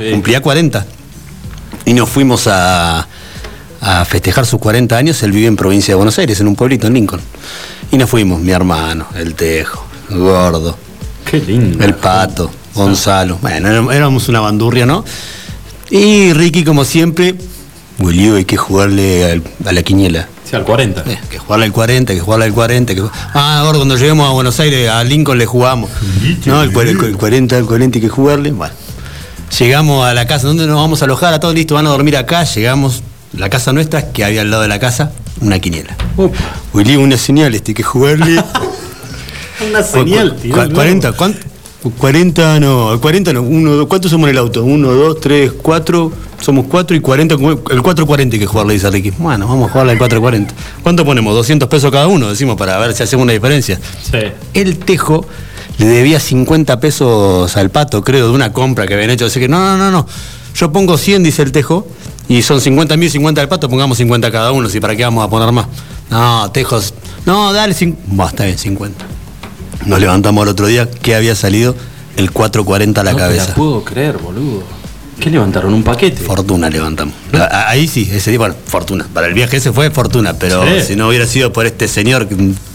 Sí. Cumplía 40. Y nos fuimos a, a festejar sus 40 años. Él vive en provincia de Buenos Aires, en un pueblito, en Lincoln. Y nos fuimos, mi hermano, el Tejo, el Gordo, Qué lindo. el Pato, Gonzalo. Bueno, éram- éramos una bandurria, ¿no? Y Ricky, como siempre, Willy, hay que jugarle al- a la quiniela. Sí, al 40. Eh, que jugarle al 40, que jugarle al 40. Que... Ah, ahora cuando lleguemos a Buenos Aires, a Lincoln le jugamos. No, el, el el 40, el 40 hay que jugarle. Bueno, llegamos a la casa, ¿dónde nos vamos a alojar? A todos listos, van a dormir acá. Llegamos, la casa nuestra, que había al lado de la casa, una quiniela. Upa. Willy, una señal, este hay que jugarle. Una señal, tío. cu- 40, ¿cuán- 40 no, 40 no, uno, ¿cuántos somos en el auto? 1, 2, 3, 4, somos 4 y 40, el 440 hay que jugarle, dice Ricky. Bueno, vamos a jugarle al 440. ¿Cuánto ponemos? 200 pesos cada uno, decimos, para ver si hacemos una diferencia. Sí. El Tejo le debía 50 pesos al pato, creo, de una compra que habían hecho. Así que, no, no, no, no. Yo pongo 100, dice el Tejo, y son 50 mil, 50 del pato, pongamos 50 cada uno, si para qué vamos a poner más. No, Tejos, no, dale, Buah, está bien, 50. Nos levantamos el otro día que había salido el 440 a la no cabeza. la puedo creer, boludo. ¿Qué levantaron? ¿Un paquete? Fortuna levantamos. Ahí sí, ese día, bueno, fortuna. Para el viaje ese fue fortuna, pero Sí. si no hubiera sido por este señor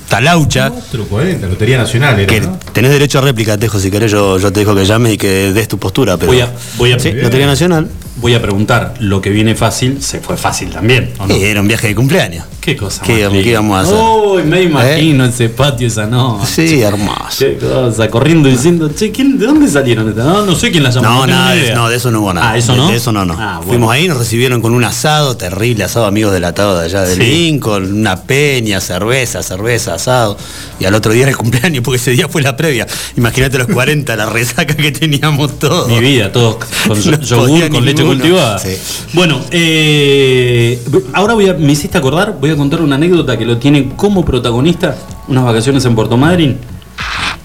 Talaucha, 440, Lotería Nacional era, que ¿no? tenés derecho a réplica, Tejo, si querés yo, yo te dejo que llames y que des tu postura. Pero... Voy a- voy a- Sí, Bien. Lotería Nacional. Voy a preguntar, lo que viene fácil, se fue fácil también, ¿o no? Era un viaje de cumpleaños. Qué cosa ¿Qué- más qué íbamos a hacer? Uy, me imagino ese patio esa noche. Sí, hermoso. Qué cosa, corriendo diciendo, che, ¿quién, ¿de dónde salieron? estas? No, no sé quién las llamó. No, tengo nada, de, idea. no, de eso no hubo nada. Ah, ¿eso De- no? De, eso no, no. Ah, bueno. Fuimos ahí, nos recibieron con un asado terrible, asado amigos del atado de allá de Sí. Lincoln, una peña, cerveza, cerveza, asado. Y al otro día era el cumpleaños, porque ese día fue la previa. Imagínate los 40, la resaca que teníamos todos. Mi vida, todos con No yogur, con leche cultivada. Sí. Bueno, eh, ahora voy a, me hiciste acordar, voy a contar una anécdota que lo tiene como protagonista unas vacaciones en Puerto Madryn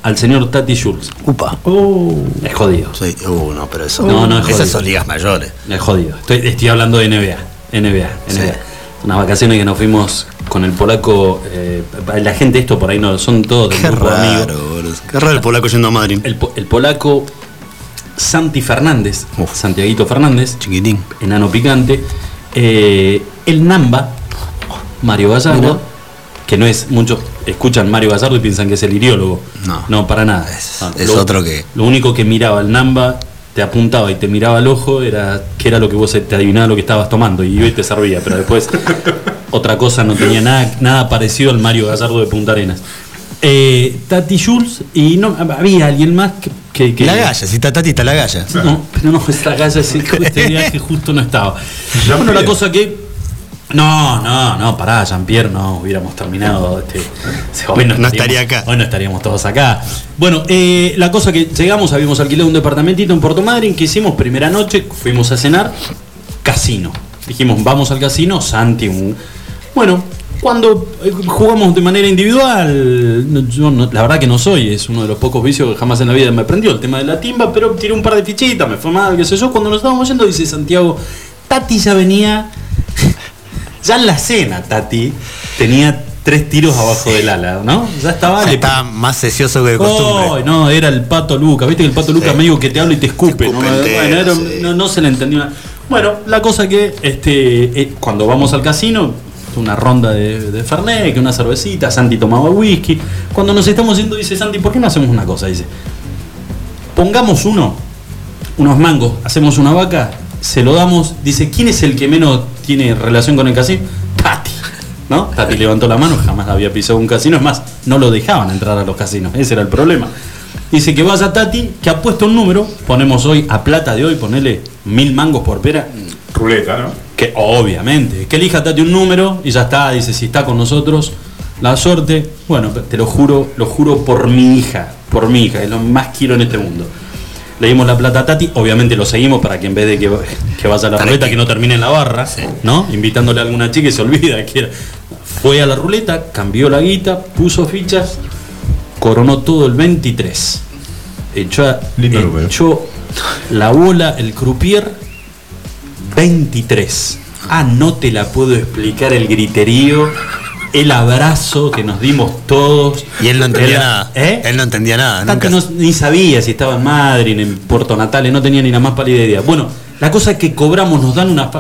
al señor Tati Schultz. Upa. Es jodido. Sí, uh, no, pero eso. No, no, es Esas jodido. son ligas mayores. Es jodido. Estoy, estoy hablando de NBA. NBA. Sí. Unas vacaciones que nos fuimos con el polaco. eh, la gente, esto por ahí no son todos del Qué grupo raro, boludo. Qué raro el polaco yendo a Madrid. El, po- el polaco Santi Fernández, Uf. Santiaguito Fernández, Chiquitín. enano picante. eh, el Namba, Mario Gallardo, Mira. que no es, muchos escuchan Mario Gallardo y piensan que es el iriólogo. No. No, para nada. Es- No, es lo- otro que- Lo único que miraba el Namba, te apuntaba y te miraba al ojo, era que era lo que vos te adivinaba lo que estabas tomando y hoy te servía, pero después otra cosa no tenía nada, nada parecido al Mario Gallardo de Punta Arenas. Eh, Tati Jules y no había alguien más que, que- que- La galla, si está Tati, está la galla. no, pero no, esta galla ese- este viaje justo no estaba. Bueno, la cosa que. No, no, no, pará, Jean-Pierre, no hubiéramos terminado. Este, hoy No estaría acá. Hoy no estaríamos todos acá. Bueno, eh, la cosa que llegamos, habíamos alquilado un departamentito en Puerto Madryn, que hicimos primera noche, fuimos a cenar, casino. Dijimos, vamos al casino, Santi, un- Bueno, cuando eh, jugamos de manera individual, yo no- la verdad que no soy, es uno de los pocos vicios que jamás en la vida me prendió el tema de la timba, pero tiré un par de fichitas, me fue mal, qué sé yo. Cuando nos estábamos yendo, dice Santiago, Tati ya venía, ya en la cena, Tati tenía tres tiros abajo del ala, ¿no? Ya estaba, le Está más sesioso que de costumbre. Oh, no, era el pato Luca. Viste que el pato Luca Sí. medio que te habla y te escupe. Te ¿no? entero, Bueno, era- sí. no, no se le entendió nada. Bueno, la cosa que este, eh, cuando vamos al casino, una ronda de, de Fernet, que una cervecita, Santi tomaba whisky. Cuando nos estamos yendo, dice Santi, ¿por qué no hacemos una cosa? Dice, pongamos uno, unos mangos, hacemos una vaca, se lo damos, dice, ¿quién es el que menos tiene relación con el casino? Tati. ¿No? Tati levantó la mano, jamás había pisado un casino, es más, no lo dejaban entrar a los casinos, ese era el problema. Dice que vaya Tati, que ha puesto un número, ponemos hoy, a plata de hoy, ponele mil mangos por pera, Ruleta, ¿no? que obviamente, que elija Tati un número y ya está, dice, si está con nosotros, la suerte, bueno, te lo juro, lo juro por mi hija, por mi hija, es lo más quiero en este mundo. Le dimos la plata a Tati, obviamente lo seguimos para que en vez de que, que vaya a la ruleta, que no termine en la barra, ¿no? Invitándole a alguna chica y se olvida que era. Fue a la ruleta, cambió la guita, puso fichas, coronó todo el 23. Echó, Lindo echó la bola, el croupier, 23. Ah, no te la puedo explicar el griterío. El abrazo que nos dimos todos. Y él no entendía nada. ¿Eh? Él no entendía nada. Tanto nunca- no- ni sabía si estaba en Madrid, en Puerto Natales, no tenía ni la más pálida idea. Bueno, la cosa es que cobramos, nos dan una...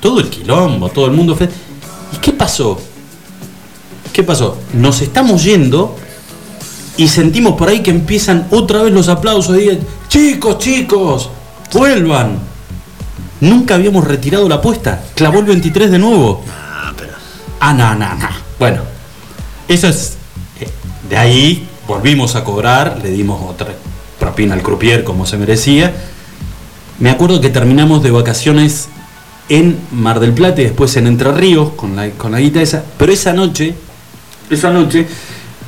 Todo el quilombo, todo el mundo... ¿Y qué pasó? ¿Qué pasó? Nos estamos yendo y sentimos por ahí que empiezan otra vez los aplausos. Y digan, chicos, chicos, vuelvan. Nunca habíamos retirado la apuesta. Clavó el 23 de nuevo. Ah, no, no, no. Bueno, eso es. eh, De ahí volvimos a cobrar, le dimos otra propina al croupier como se merecía. Me acuerdo que terminamos de vacaciones en Mar del Plata y después en Entre Ríos con la, con la guita esa. Pero esa noche, esa noche,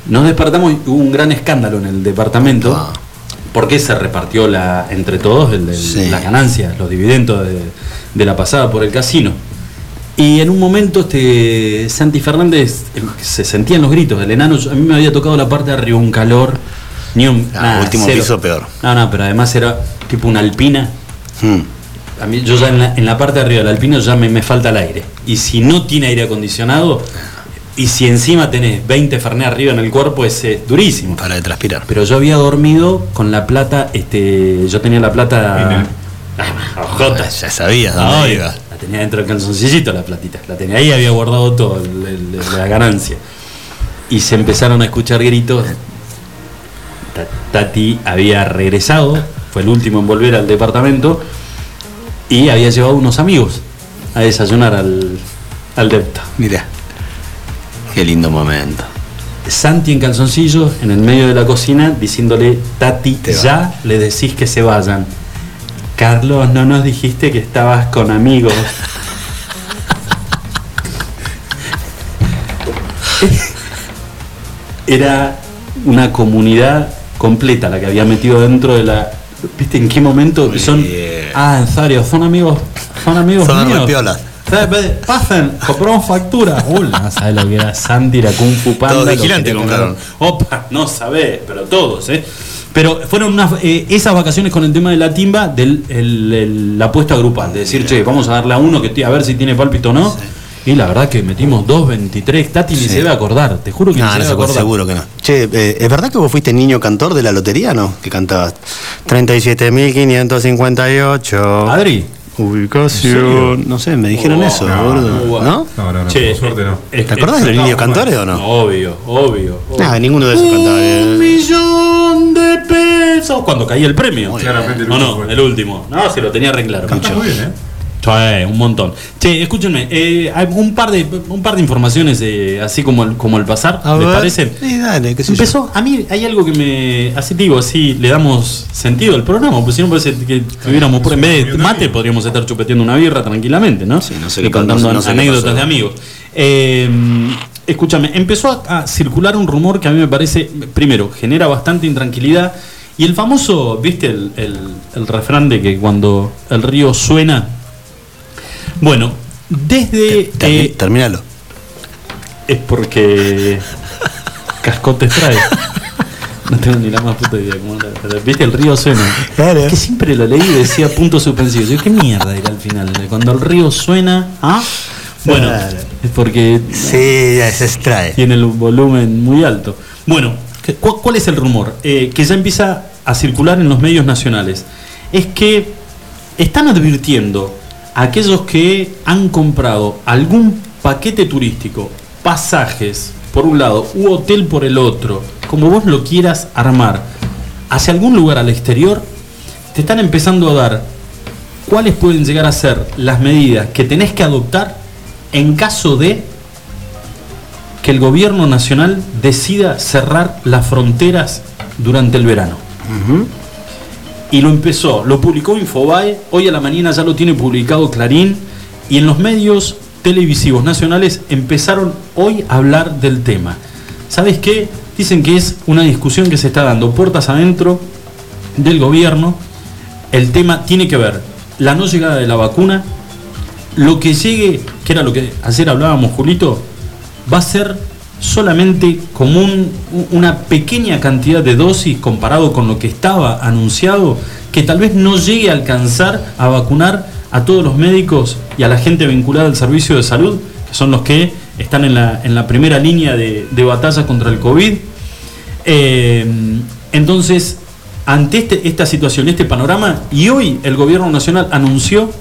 nos despertamos y hubo un gran escándalo en el departamento. Ah. Porque se repartió la, entre todos el, el- Sí. la ganancia, los dividendos de, de la pasada por el casino. Y en un momento este Santi Fernández se sentían los gritos. El enano, a mí me había tocado la parte de arriba, un calor, ni un. Ah, nada, último cero. piso peor. No, no, pero además era tipo una alpina. Mm. A mí, yo ya en la, en la parte de arriba del alpino ya me, me falta el aire. Y si no tiene aire acondicionado, y si encima tenés 20 Fernet arriba en el cuerpo, es eh, durísimo. Para de transpirar. Pero yo había dormido con la plata, este, yo tenía la plata. Ah, ojotas. Ya sabías Ah, dónde iba. Tenía dentro del calzoncillito la platita. La tenía ahí, había guardado todo, el- el- la ganancia. Y se empezaron a escuchar gritos. Ta- Tati había regresado, fue el último en volver al departamento y había llevado unos amigos a desayunar al, al depto. Mira. Qué lindo momento. Santi en calzoncillos en el medio de la cocina diciéndole, Tati, Te va. ya le decís que se vayan. Carlos, no nos dijiste que estabas con amigos. Era una comunidad completa la que había metido dentro de la... ¿Viste en qué momento? Muy son... bien. Ah, en serio, son amigos. Son amigos Son míos. ¿Sabes? Pasen, compramos factura. Hola, ¿sabes lo que era Santi, la Kung Fu Panda? Todos vigilantes compraron. Opa, no sabés, pero todos, ¿eh? Pero fueron unas, eh, esas vacaciones con el tema de la timba, del el- el- la apuesta grupal, de decir, che, vamos a darle a uno que a ver si tiene pálpito o no. Y la verdad que metimos 2.23, Tati ni Sí. se debe acordar, te juro que No, ni se no debe se acuerda, acordar. seguro que no. Che, eh, ¿es verdad que vos fuiste niño cantor de la lotería, no? Que cantabas 37.558. Adri, Ubicación. No sé, me dijeron Oh, eso, no, boludo. no, ¿No? No, no, no, Che, por suerte no. es- ¿Te acordás de los niños no, cantores o no? Obvio, obvio. obvio. Nada, ninguno de esos cantaba. Un eh. millón de pesos. Cuando caía el premio. Muy Claramente el No, último no, fue. el último. No, se lo tenía re claro. Canta muy bien, ¿eh? Sí, un montón. Che, escúchenme, eh, hay un par de un par de informaciones eh, así como el, como el pasar, A ¿les ver. parece? Sí, dale, qué sé yo. Empezó, a mí hay algo que me. Así digo, así le damos sentido al programa, pues si no parece que tuviéramos. por- en vez de mate, podríamos estar chupeteando una birra tranquilamente, ¿no? Sí, no sé y qué contando no no sé qué anécdotas pasó. de amigos. Eh, escúchame, empezó a, a circular un rumor que a mí me parece, primero, genera bastante intranquilidad. Y el famoso, ¿viste el, el- el refrán de que cuando el río suena. Bueno, desde. Termi- eh, Terminalo. es porque cascotes trae. No tengo ni la más puta idea. cómo. Pero, ¿Viste? El río suena. Claro. Es que siempre lo leí y decía punto suspensivo. Yo, ¿qué mierda era al final? Cuando el río suena. ¿Ah? Bueno, Claro. es porque Sí, ya se extrae. tiene el volumen muy alto. Bueno, ¿qué- cu- ¿cuál es el rumor? Eh, que ya empieza a circular en los medios nacionales. Es que están advirtiendo aquellos que han comprado algún paquete turístico, pasajes por un lado u hotel por el otro, como vos lo quieras armar, hacia algún lugar al exterior, te están empezando a dar cuáles pueden llegar a ser las medidas que tenés que adoptar en caso de que el gobierno nacional decida cerrar las fronteras durante el verano. Y lo empezó, lo publicó Infobae, hoy a la mañana ya lo tiene publicado Clarín, y en los medios televisivos nacionales empezaron hoy a hablar del tema. ¿Sabes qué? Dicen que es una discusión que se está dando puertas adentro del gobierno. El tema tiene que ver la no llegada de la vacuna, lo que llegue, que era lo que ayer hablábamos, Julito, va a ser solamente como un- una pequeña cantidad de dosis comparado con lo que estaba anunciado, que tal vez no llegue a alcanzar a vacunar a todos los médicos y a la gente vinculada al servicio de salud, que son los que están en la, en la primera línea de, de batalla contra el COVID. Eh, entonces, ante este- esta situación, este panorama, y hoy el gobierno nacional anunció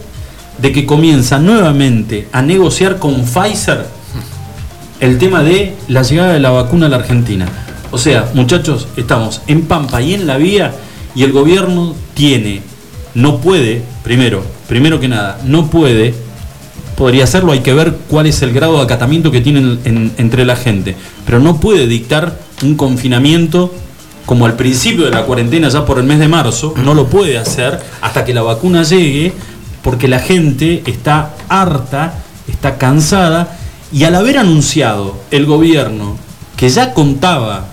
de que comienza nuevamente a negociar con Pfizer el tema de la llegada de la vacuna a la Argentina. O sea, muchachos, estamos en Pampa y en la vía y el gobierno tiene, no puede, primero, primero que nada, no puede, podría hacerlo, hay que ver cuál es el grado de acatamiento que tienen en- entre la gente, pero no puede dictar un confinamiento como al principio de la cuarentena, ya por el mes de marzo, no lo puede hacer hasta que la vacuna llegue, porque la gente está harta, está cansada, y al haber anunciado el gobierno que ya contaba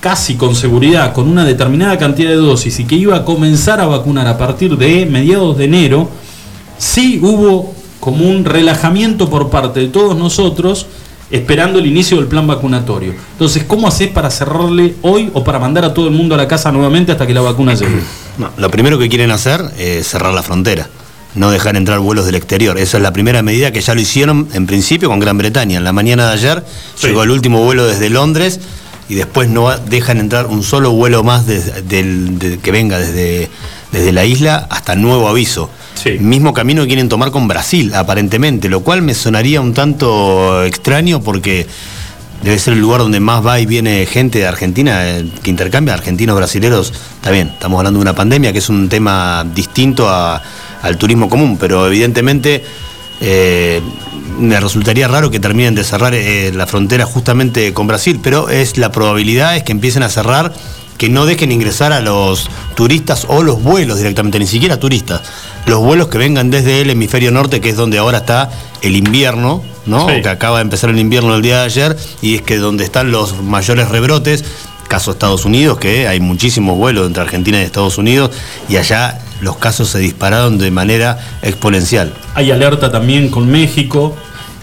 casi con seguridad con una determinada cantidad de dosis y que iba a comenzar a vacunar a partir de mediados de enero, sí hubo como un relajamiento por parte de todos nosotros esperando el inicio del plan vacunatorio. Entonces, ¿cómo haces para cerrarle hoy o para mandar a todo el mundo a la casa nuevamente hasta que la vacuna llegue? Lo primero que quieren hacer es cerrar la frontera, no dejar entrar vuelos del exterior. Esa es la primera medida que ya lo hicieron en principio con Gran Bretaña. En la mañana de ayer Sí. llegó el último vuelo desde Londres y después no dejan entrar un solo vuelo más desde- del- de- que venga desde, desde la isla hasta nuevo aviso. Sí. Mismo camino que quieren tomar con Brasil, aparentemente, lo cual me sonaría un tanto extraño porque debe ser el lugar donde más va y viene gente de Argentina eh, que intercambia argentinos brasileros. Está bien, estamos hablando de una pandemia que es un tema distinto a- al turismo común, pero evidentemente eh, me resultaría raro que terminen de cerrar eh, la frontera justamente con Brasil, pero es la probabilidad es que empiecen a cerrar que no dejen ingresar a los turistas o los vuelos directamente, ni siquiera turistas, los vuelos que vengan desde el hemisferio norte, que es donde ahora está el invierno, ¿no? Sí. Que acaba de empezar el invierno el día de ayer, y es que donde están los mayores rebrotes, caso Estados Unidos, que hay muchísimos vuelos entre Argentina y Estados Unidos, y allá los casos se dispararon de manera exponencial. Hay alerta también con México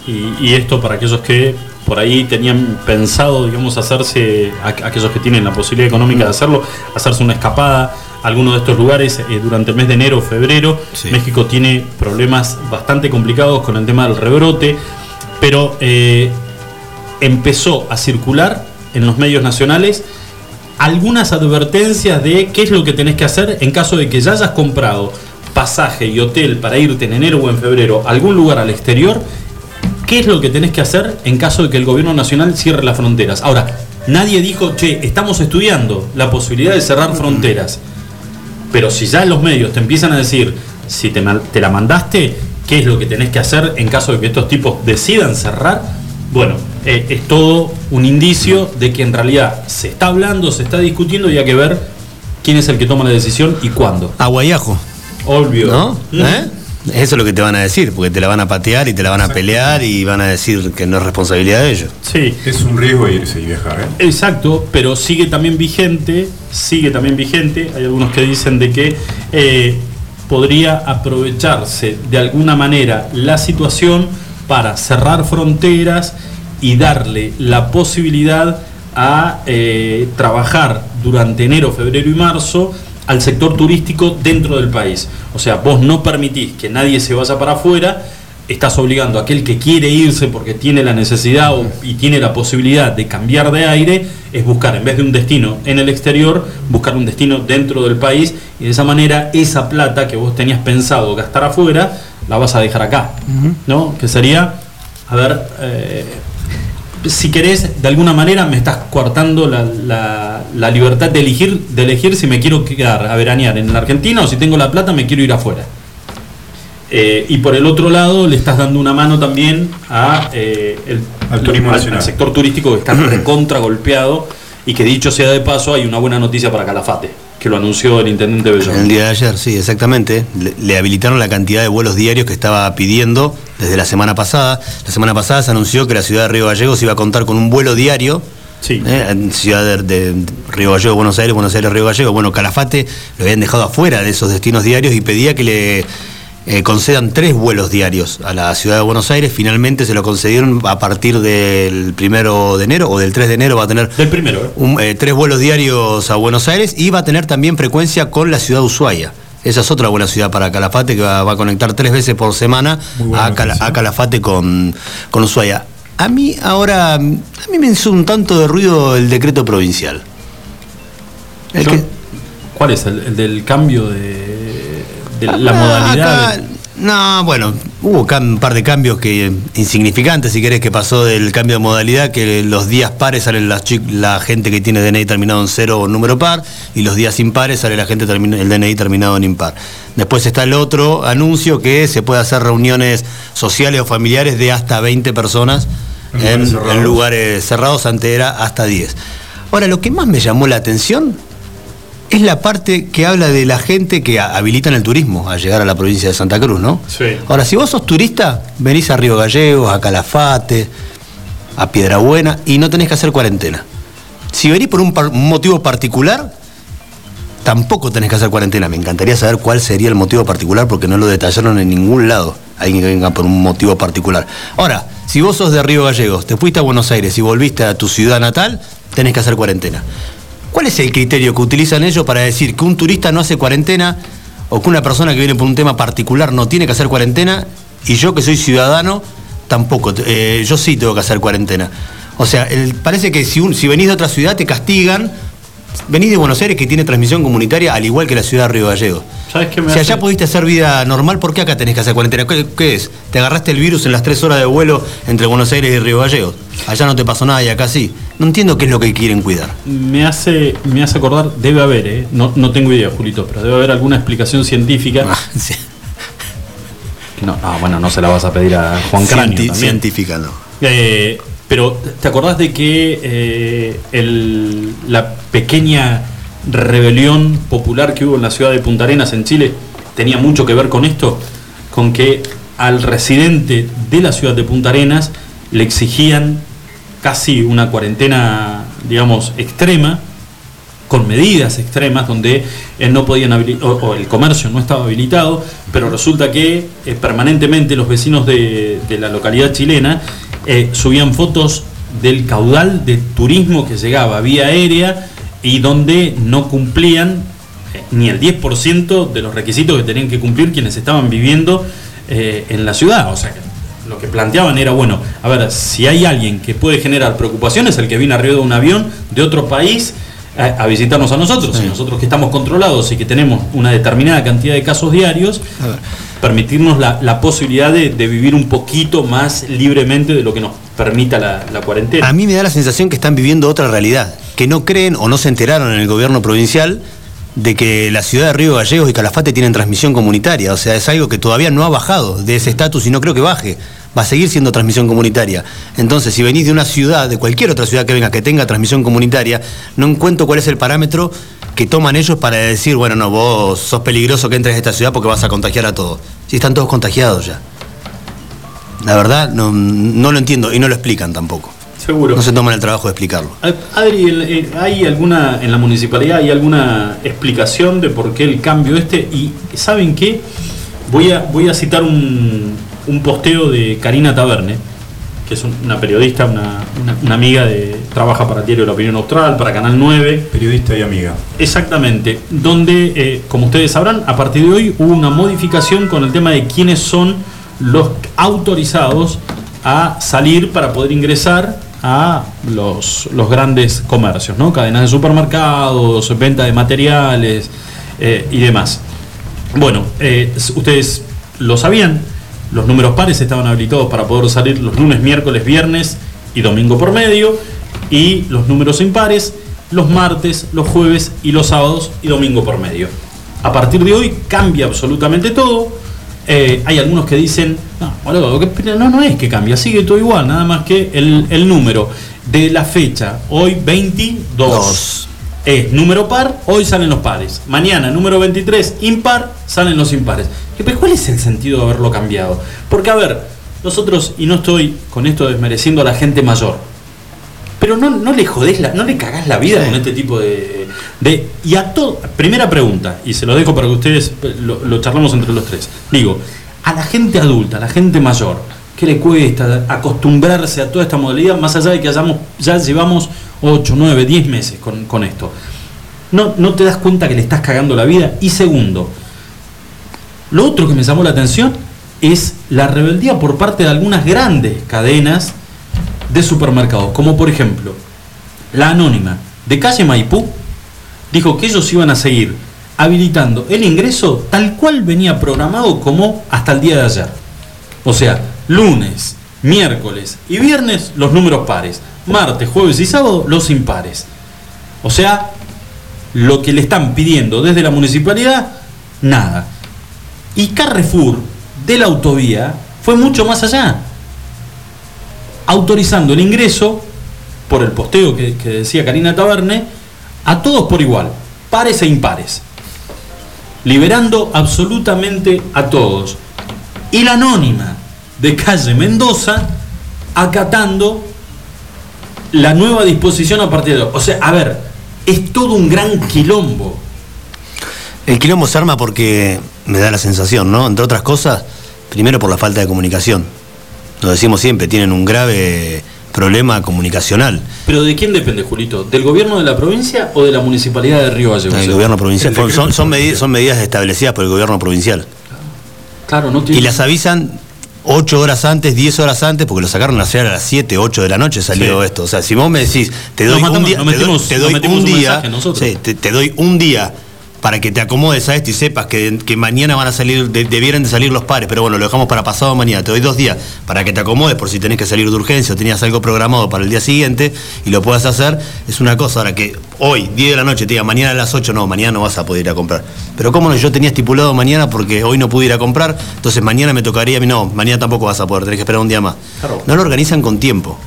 y, y esto para aquellos que por ahí tenían pensado, digamos, hacerse, a- aquellos que tienen la posibilidad económica de hacerlo, hacerse una escapada a alguno de estos lugares eh, durante el mes de enero o febrero. Sí. México tiene problemas bastante complicados con el tema del rebrote, pero eh, empezó a circular en los medios nacionales algunas advertencias de qué es lo que tenés que hacer en caso de que ya hayas comprado pasaje y hotel para irte en enero o en febrero a algún lugar al exterior, qué es lo que tenés que hacer en caso de que el gobierno nacional cierre las fronteras. Ahora, nadie dijo, che, estamos estudiando la posibilidad de cerrar fronteras. Pero si ya los medios te empiezan a decir, si te, te la mandaste, qué es lo que tenés que hacer en caso de que estos tipos decidan cerrar, bueno, eh, es todo un indicio de que en realidad se está hablando, se está discutiendo y hay que ver quién es el que toma la decisión y cuándo. Agua y ajo, Obvio. ¿no? Mm. ¿Eh? Eso es lo que te van a decir, porque te la van a patear y te la van a pelear y van a decir que no es responsabilidad de ellos. Sí. Es un riesgo irse y viajar, ¿eh? Exacto, pero sigue también vigente, sigue también vigente. Hay algunos que dicen de que eh, podría aprovecharse de alguna manera la situación para cerrar fronteras y darle la posibilidad a eh, trabajar durante enero, febrero y marzo al sector turístico dentro del país. O sea, vos no permitís que nadie se vaya para afuera, estás obligando a aquel que quiere irse porque tiene la necesidad o- y tiene la posibilidad de cambiar de aire, es buscar, en vez de un destino en el exterior, buscar un destino dentro del país y de esa manera esa plata que vos tenías pensado gastar afuera, la vas a dejar acá. ¿No? Que sería, a ver, eh, si querés, de alguna manera me estás coartando la, la- la libertad de elegir, de elegir si me quiero quedar a veranear en la Argentina o si tengo la plata me quiero ir afuera. Eh, y por el otro lado le estás dando una mano también a, eh, el, Al turismo al- nacional. al sector turístico que está recontra golpeado y que dicho sea de paso hay una buena noticia para Calafate, que lo anunció el intendente En el Bellón. día de ayer, sí, exactamente. Le, le habilitaron la cantidad de vuelos diarios que estaba pidiendo desde la semana pasada. La semana pasada se anunció que la ciudad de Río Gallegos iba a contar con un vuelo diario. Sí. eh, en ciudad de, de Río Gallegos, Buenos Aires, Buenos Aires, Río Gallegos. Bueno, Calafate lo habían dejado afuera de esos destinos diarios y pedía que le eh, concedan tres vuelos diarios a la ciudad de Buenos Aires. Finalmente se lo concedieron a partir del primero de enero o del 3 de enero va a tener Del primero, ¿eh? un, eh, tres vuelos diarios a Buenos Aires y va a tener también frecuencia con la ciudad de Ushuaia. Esa es otra buena ciudad para Calafate que va, va a conectar tres veces por semana a, Calafate con, con Ushuaia. A mí ahora, a mí me hizo un tanto de ruido el decreto provincial. El Yo- que- ¿Cuál es? ¿El, el del cambio de la modalidad? acá- no, bueno, hubo un par de cambios que insignificantes, si querés, que pasó del cambio de modalidad, que los días pares salen la gente que tiene DNI terminado en cero o número par, y los días impares sale la gente termina- el DNI terminado en impar. Después está el otro anuncio que se puede hacer reuniones sociales o familiares de hasta 20 personas En en, lugares cerrados. en lugares cerrados, antes era hasta 10. Ahora, lo que más me llamó la atención es la parte que habla de la gente que ha- habilitan el turismo a llegar a la provincia de Santa Cruz, ¿no? Sí. Ahora, si vos sos turista, venís a Río Gallegos, a Calafate, a Piedrabuena y no tenés que hacer cuarentena. Si venís por un, par- un motivo particular, tampoco tenés que hacer cuarentena. Me encantaría saber cuál sería el motivo particular porque no lo detallaron en ningún lado. Alguien que venga por un motivo particular. Ahora, si vos sos de Río Gallegos, te fuiste a Buenos Aires y volviste a tu ciudad natal, tenés que hacer cuarentena. ¿Cuál es el criterio que utilizan ellos para decir que un turista no hace cuarentena o que una persona que viene por un tema particular no tiene que hacer cuarentena y yo que soy ciudadano tampoco, eh, yo sí tengo que hacer cuarentena? O sea, parece que si venís de otra ciudad te castigan, venís de Buenos Aires que tiene transmisión comunitaria al igual que la ciudad de Río Gallegos. ¿Sabes qué me Si hace? allá pudiste hacer vida normal, ¿por qué acá tenés que hacer cuarentena? ¿Qué, qué es? ¿Te agarraste el virus en las tres horas de vuelo entre Buenos Aires y Río Gallegos? Allá no te pasó nada y acá sí. No entiendo qué es lo que quieren cuidar. Me hace, me hace acordar, debe haber, ¿eh? no, no tengo idea, Julito, pero debe haber alguna explicación científica. Ah, sí. No, no, bueno, no se la vas a pedir a Juan Cráneo Cienti- también. científica, no. Eh, pero, ¿te acordás de que eh, la pequeña rebelión popular que hubo en la ciudad de Punta Arenas, en Chile, tenía mucho que ver con esto? Con que al residente de la ciudad de Punta Arenas le exigían casi una cuarentena, digamos, extrema, con medidas extremas donde no podían o, o el comercio no estaba habilitado, pero resulta que eh, permanentemente los vecinos de la localidad chilena eh, subían fotos del caudal de turismo que llegaba vía aérea y donde no cumplían eh, ni el 10% de los requisitos que tenían que cumplir quienes estaban viviendo eh, en la ciudad. O sea, lo que planteaban era, bueno, a ver, si hay alguien que puede generar preocupaciones, el que viene arriba de un avión de otro país a, a visitarnos a nosotros, y nosotros que estamos controlados y que tenemos una determinada cantidad de casos diarios, permitirnos la, la posibilidad de, de vivir un poquito más libremente de lo que nos permita la, la cuarentena. A mí me da la sensación que están viviendo otra realidad, que no creen o no se enteraron en el gobierno provincial de que la ciudad de Río Gallegos y Calafate tienen transmisión comunitaria. O sea, es algo que todavía no ha bajado de ese estatus y no creo que baje. Va a seguir siendo transmisión comunitaria. Entonces, si venís de una ciudad, de cualquier otra ciudad que venga que tenga transmisión comunitaria, no encuentro cuál es el parámetro que toman ellos para decir, bueno, no, vos sos peligroso que entres a esta ciudad porque vas a contagiar a todos. Si están todos contagiados ya. La verdad, no, no lo entiendo y no lo explican tampoco. Seguro. No se toman el trabajo de explicarlo. Adri, ¿hay alguna, en la municipalidad, hay alguna explicación de por qué el cambio este? Y ¿saben qué? Voy a, voy a citar un, un posteo de Karina Taverne, que es un- una periodista, una, una- una amiga de. trabaja para el diario La Opinión Austral, para Canal 9. Periodista y amiga. Exactamente, donde, eh, como ustedes sabrán, a partir de hoy hubo una modificación con el tema de quiénes son los autorizados a salir para poder ingresar a los, los grandes comercios, ¿no? Cadenas de supermercados, venta de materiales eh, y demás. Bueno, eh, ustedes lo sabían, los números pares estaban habilitados para poder salir los lunes, miércoles, viernes y domingo por medio, y los números impares los martes, los jueves y los sábados y domingo por medio. A partir de hoy cambia absolutamente todo. Eh, hay algunos que dicen, no, no, no es que cambia, sigue todo igual, nada más que el, el número de la fecha, hoy 22. Dos. Es número par, hoy salen los pares. Mañana, número 23, impar, salen los impares. Y, pero ¿Cuál es el sentido de haberlo cambiado? Porque, a ver, nosotros, y no estoy con esto desmereciendo a la gente mayor, pero no, no le jodés, la, no le cagás la vida Sí. con este tipo de, de- Y a todo. Primera pregunta, y se lo dejo para que ustedes eh, lo, lo charlamos entre los tres. Digo, a la gente adulta, a la gente mayor, ¿qué le cuesta acostumbrarse a toda esta modalidad, más allá de que hayamos, ya llevamos 8, 9, 10 meses con, con esto? No, no te das cuenta que le estás cagando la vida. Y segundo, lo otro que me llamó la atención es la rebeldía por parte de algunas grandes cadenas de supermercados, como por ejemplo la anónima de calle Maipú, dijo que ellos iban a seguir habilitando el ingreso tal cual venía programado como hasta el día de ayer. O sea, lunes, miércoles y viernes los números pares, martes, jueves y sábado los impares. O sea, lo que le están pidiendo desde la municipalidad, nada. Y Carrefour de la autovía fue mucho más allá, autorizando el ingreso, por el posteo que, decía Karina Taberne, a todos por igual, pares e impares, liberando absolutamente a todos. Y la anónima de calle Mendoza acatando la nueva disposición a partir de. O sea, a ver, es todo un gran quilombo. El quilombo se arma porque me da la sensación, ¿no? Entre otras cosas, primero por la falta de comunicación. Lo decimos siempre, tienen un grave problema comunicacional. ¿Pero de quién depende, Julito? ¿Del gobierno de la provincia o de la municipalidad de Río Gallegos? El gobierno provincial. Son, son, medidas, son medidas establecidas por el gobierno provincial. Claro, no tiene... Y las avisan 8 horas antes, 10 horas antes, porque lo sacaron a a las 7, 8 de la noche salió Sí. esto. O sea, si vos me decís, te doy un día, doy- un te doy un día para que te acomodes a esto y sepas que, que mañana van a salir, de- debieran de salir los pares, pero bueno, lo dejamos para pasado mañana. Te doy dos días para que te acomodes por si tenés que salir de urgencia o tenías algo programado para el día siguiente y lo puedas hacer. Es una cosa, ahora que hoy, 10 de la noche, te diga mañana a las 8, no, mañana no vas a poder ir a comprar. Pero cómo no, yo tenía estipulado mañana porque hoy no pude ir a comprar, entonces mañana me tocaría a mí, no, mañana tampoco vas a poder, tenés que esperar un día más. No lo organizan con tiempo.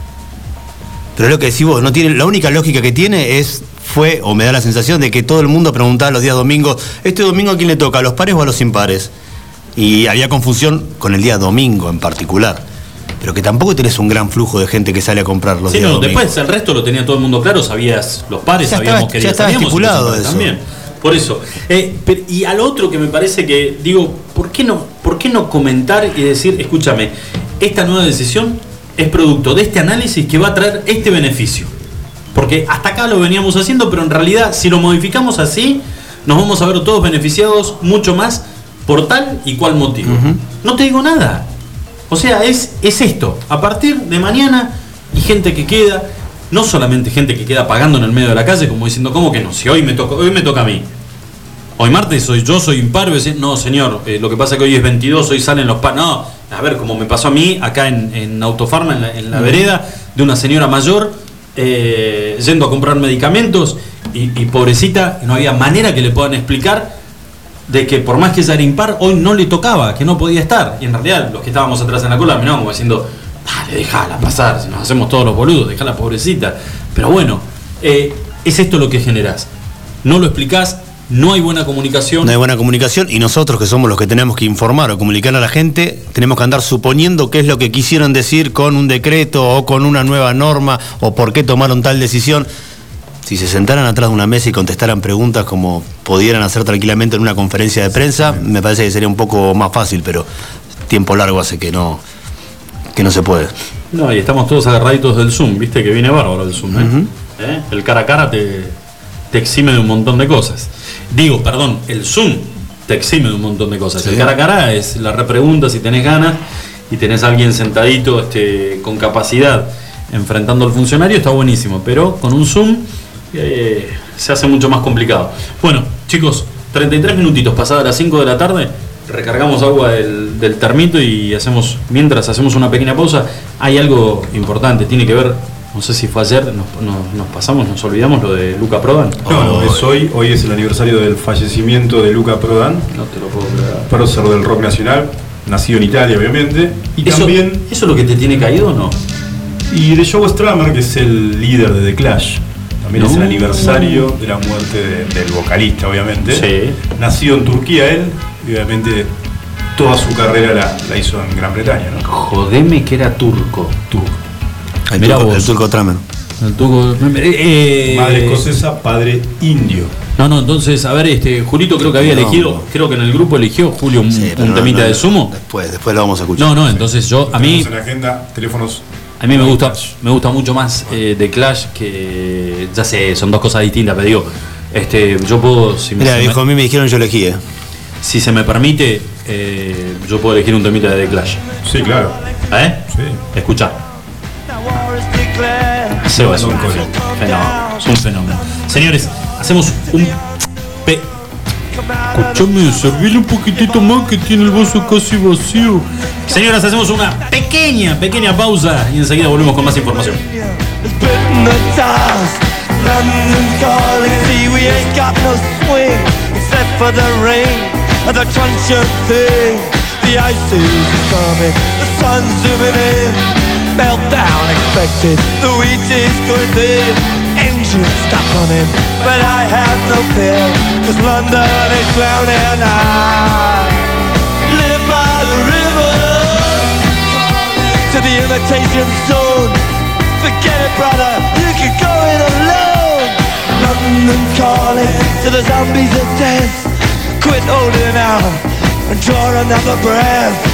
Pero es lo que decís vos, no tiene, la única lógica que tiene es, fue, o me da la sensación de que todo el mundo preguntaba los días domingos, ¿este domingo a quién le toca? ¿A los pares o a los impares? Y había confusión con el día domingo en particular. Pero que tampoco tenés un gran flujo de gente que sale a comprar los Sí, días no, domingos. después el resto lo tenía todo el mundo claro, sabías los pares, Ya sabíamos que ya estaba estipulado eso. también. Por eso. Eh, pero- y al otro que me parece que, digo, ¿por qué, no, ¿por qué no comentar y decir, escúchame, esta nueva decisión es producto de este análisis que va a traer este beneficio? Porque hasta acá lo veníamos haciendo, pero en realidad si lo modificamos así, nos vamos a ver todos beneficiados mucho más por tal y cual motivo. No te digo nada. O sea, es, es esto. A partir de mañana y gente que queda, no solamente gente que queda pagando en el medio de la calle, como diciendo, ¿cómo que no? Si hoy me toca, hoy me toca a mí. Hoy martes soy yo, soy impar, no señor, eh, lo que pasa es que hoy es 22, hoy salen los pan. No, a ver, como me pasó a mí acá en, en Autofarma, en la, en la vereda, de una señora mayor eh, yendo a comprar medicamentos y, pobrecita, no había manera que le puedan explicar de que por más que ella era impar, hoy no le tocaba, que no podía estar. Y en realidad los que estábamos atrás en la cola miraban como diciendo, dale, déjala pasar, si nos hacemos todos los boludos, déjala pobrecita. Pero bueno, eh, es esto lo que generás. No lo explicás, no hay buena comunicación. No hay buena comunicación y nosotros que somos los que tenemos que informar o comunicar a la gente, tenemos que andar suponiendo qué es lo que quisieron decir con un decreto o con una nueva norma o por qué tomaron tal decisión. Si se sentaran atrás de una mesa y contestaran preguntas como pudieran hacer tranquilamente en una conferencia de prensa, me parece que sería un poco más fácil, pero tiempo largo hace que no, que no se puede. No, y estamos todos agarraditos del Zoom, viste que viene bárbaro el Zoom. ¿eh? ¿Eh? El cara a cara te, te exime de un montón de cosas. Digo, perdón, el Zoom te exime de un montón de cosas. Sí. El cara a cara es la repregunta si tenés ganas y tenés a alguien sentadito este, con capacidad enfrentando al funcionario, está buenísimo. Pero con un Zoom eh, se hace mucho más complicado. Bueno, chicos, 33 minutitos pasadas las 5 de la tarde. Recargamos agua del, del termito y hacemos, mientras hacemos una pequeña pausa, hay algo importante, tiene que ver, no sé si fue ayer, nos, nos- nos pasamos, nos olvidamos lo de Luca Prodan. No, no, es hoy, hoy es el aniversario del fallecimiento de Luca Prodan, No te lo puedo creer. prócer del rock nacional, nacido en Italia obviamente, y ¿Eso, también, ¿Eso es lo que te tiene caído o no? y de Joe Strummer, que es el líder de The Clash. También es el aniversario de la muerte de- del vocalista, obviamente. Sí. Nacido en Turquía él, y obviamente toda su carrera la, la hizo en Gran Bretaña, ¿no? Jodeme que era turco. Turco. El Mirá turco, vos. el turco Tramer. El turco. eh, Madre escocesa, padre indio. No, no, entonces, a ver, este, Julito creo que había No, elegido, no. creo que en el grupo eligió Julio un, Sí, pero un no, temita no, de sumo. Después, después lo vamos a escuchar. No, no, entonces yo, a mí, Tenemos en la agenda teléfonos. a mí me gusta, me gusta mucho más eh, de Clash que, ya sé, son dos cosas distintas, pero digo, este, yo puedo, si, me- Mira, viejo, a mí me dijeron yo elegí, ¿eh? si se me permite, eh, yo puedo elegir un temita de The Clash. Sí, claro. ¿Eh? Sí. Escucha. Seba es un fenómeno. Un fenómeno. Señores, hacemos un pe. Escuchame, servile un poquitito más que tiene el vaso casi vacío. Señoras, hacemos una pequeña, pequeña pausa y enseguida volvemos con más información. fell down. Expected The reaches could be Engine stop running, But I have no fear Cause London is drowning I live by the river To the imitation zone. Forget it brother You can go it alone. London calling To the zombies of death. Quit holding out And draw another breath.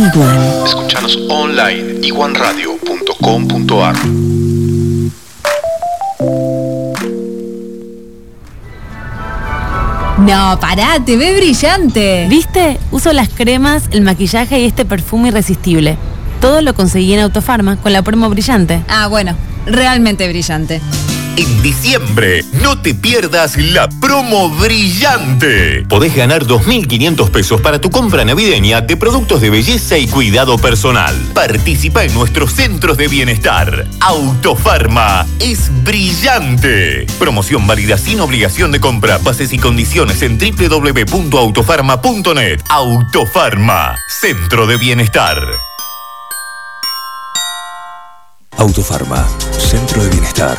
Iguan. Escuchanos online iguanradio.com.ar No, pará, te ve brillante. ¿Viste? Uso las cremas, el maquillaje y este perfume irresistible. Todo lo conseguí en Autofarma con la promo brillante. Ah, bueno, realmente brillante. En diciembre, no te pierdas la promo brillante. Podés ganar 2.500 pesos para tu compra navideña de productos de belleza y cuidado personal. Participa en nuestros centros de bienestar. Autofarma es brillante. Promoción válida sin obligación de compra. Bases y condiciones en www.autofarma.net. Autofarma, centro de bienestar. Autofarma, Centro de Bienestar.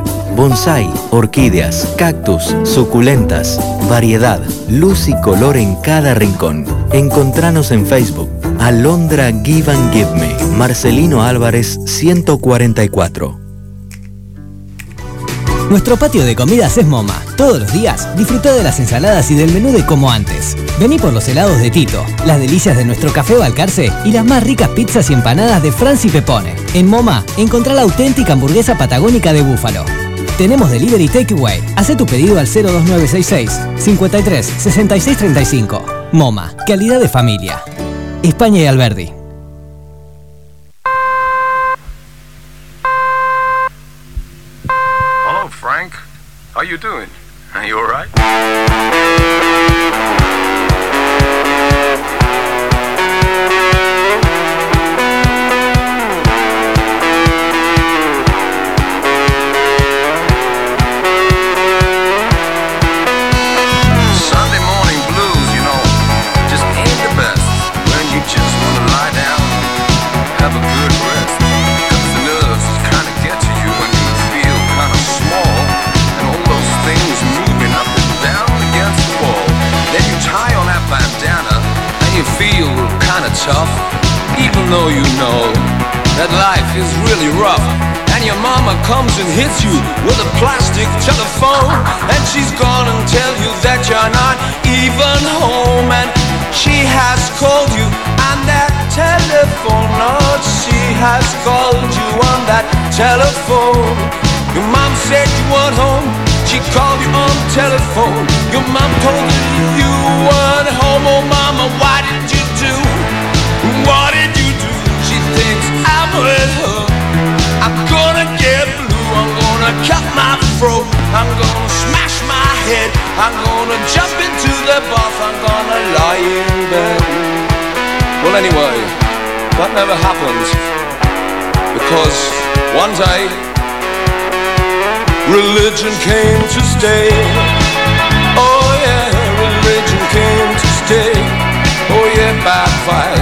Bonsai, orquídeas, cactus, suculentas, variedad, luz y color en cada rincón. Encontranos en Facebook. Alondra Give and Give Me. Marcelino Álvarez 144. Nuestro patio de comidas es MoMA. Todos los días disfruta de las ensaladas y del menú de como antes. Vení por los helados de Tito, las delicias de nuestro café Balcarce y las más ricas pizzas y empanadas de Franci Pepone. En MoMA encontrá la auténtica hamburguesa patagónica de búfalo. Tenemos delivery takeaway. Haz tu pedido al 02966 53 66 35. MoMA, calidad de familia. España y Alberdi. Hello, Frank. How you doing? Are you alright? Comes and hits you with a plastic telephone. And she's gonna tell you that you're not even home. And she has called you on that telephone. Lord, she has called you on that telephone. Your mom said you weren't home. She called you on the telephone. Your mom told you you weren't home. Oh, mama, why did cut my throat. I'm gonna smash my head. I'm gonna jump into the bath. I'm gonna lie in bed. Well, anyway, that never happened. Because one day, Religion came to stay. Oh yeah, religion came to stay. Oh yeah, bad vibes,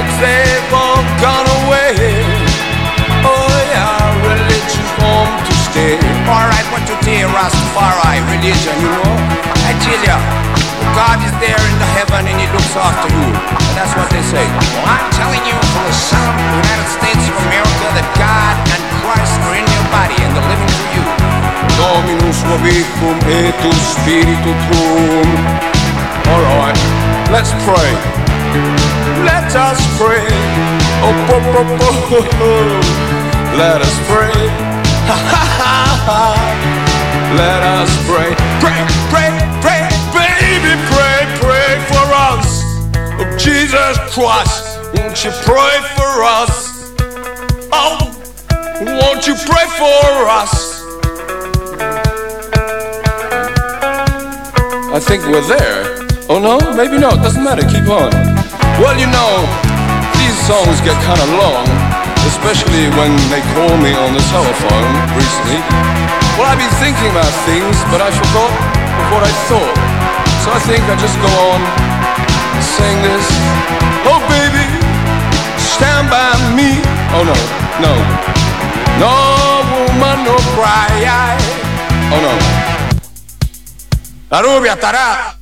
Rastafari, religion, you know? I tell ya, God is there in the heaven and he looks after you. And that's what they say. Well, I'm telling you from the the United States of America that God and Christ are in your body and they're living through you. Dominus vobiscum et spiritu tuum. Alright, let's pray. Let us pray. Oh, po, po, po. Let us pray. Ha, ha, ha, ha. Let us pray. Pray, pray, pray, baby, pray, pray for us. Oh, Jesus Christ, won't you pray for us? Oh, won't you pray for us? I think we're there. Oh no, maybe not. Doesn't matter. Keep on. Well, you know, these songs get kind of long, especially when they call me on the telephone recently. Well, I've been thinking about things, but I forgot what I thought. So I think I just go on saying this. Oh, baby, stand by me. Oh no, no, no woman, no cry. Oh no. La rubia.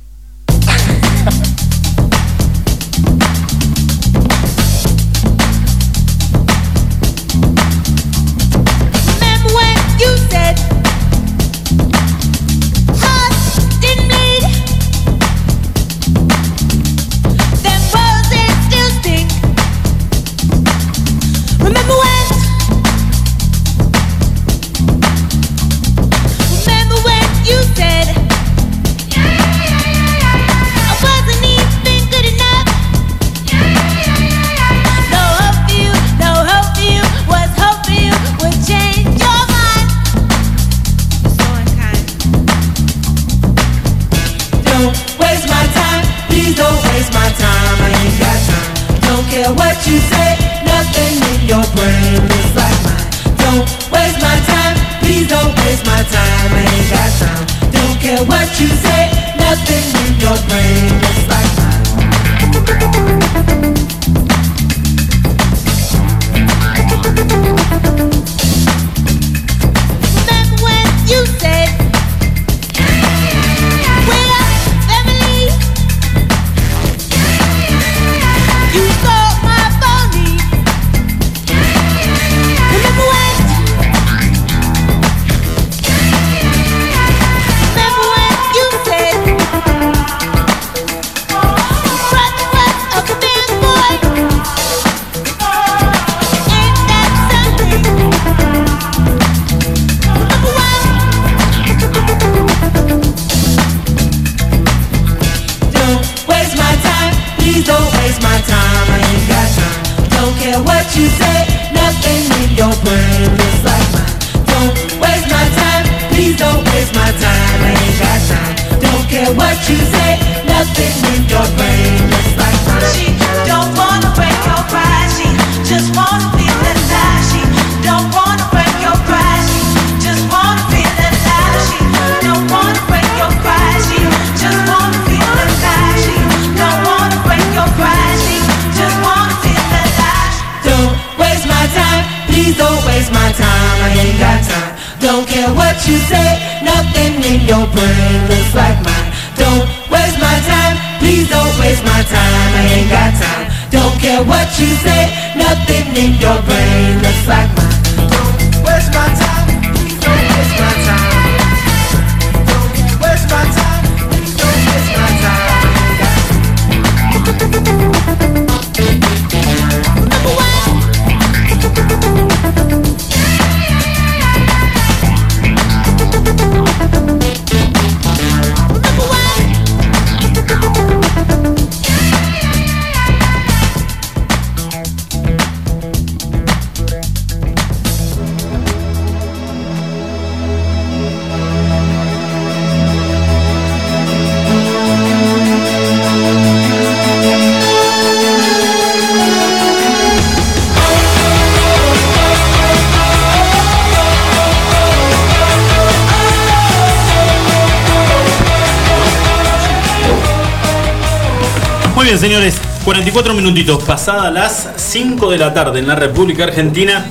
Bien, señores. 44 minutitos, pasadas las 5 de la tarde en la República Argentina.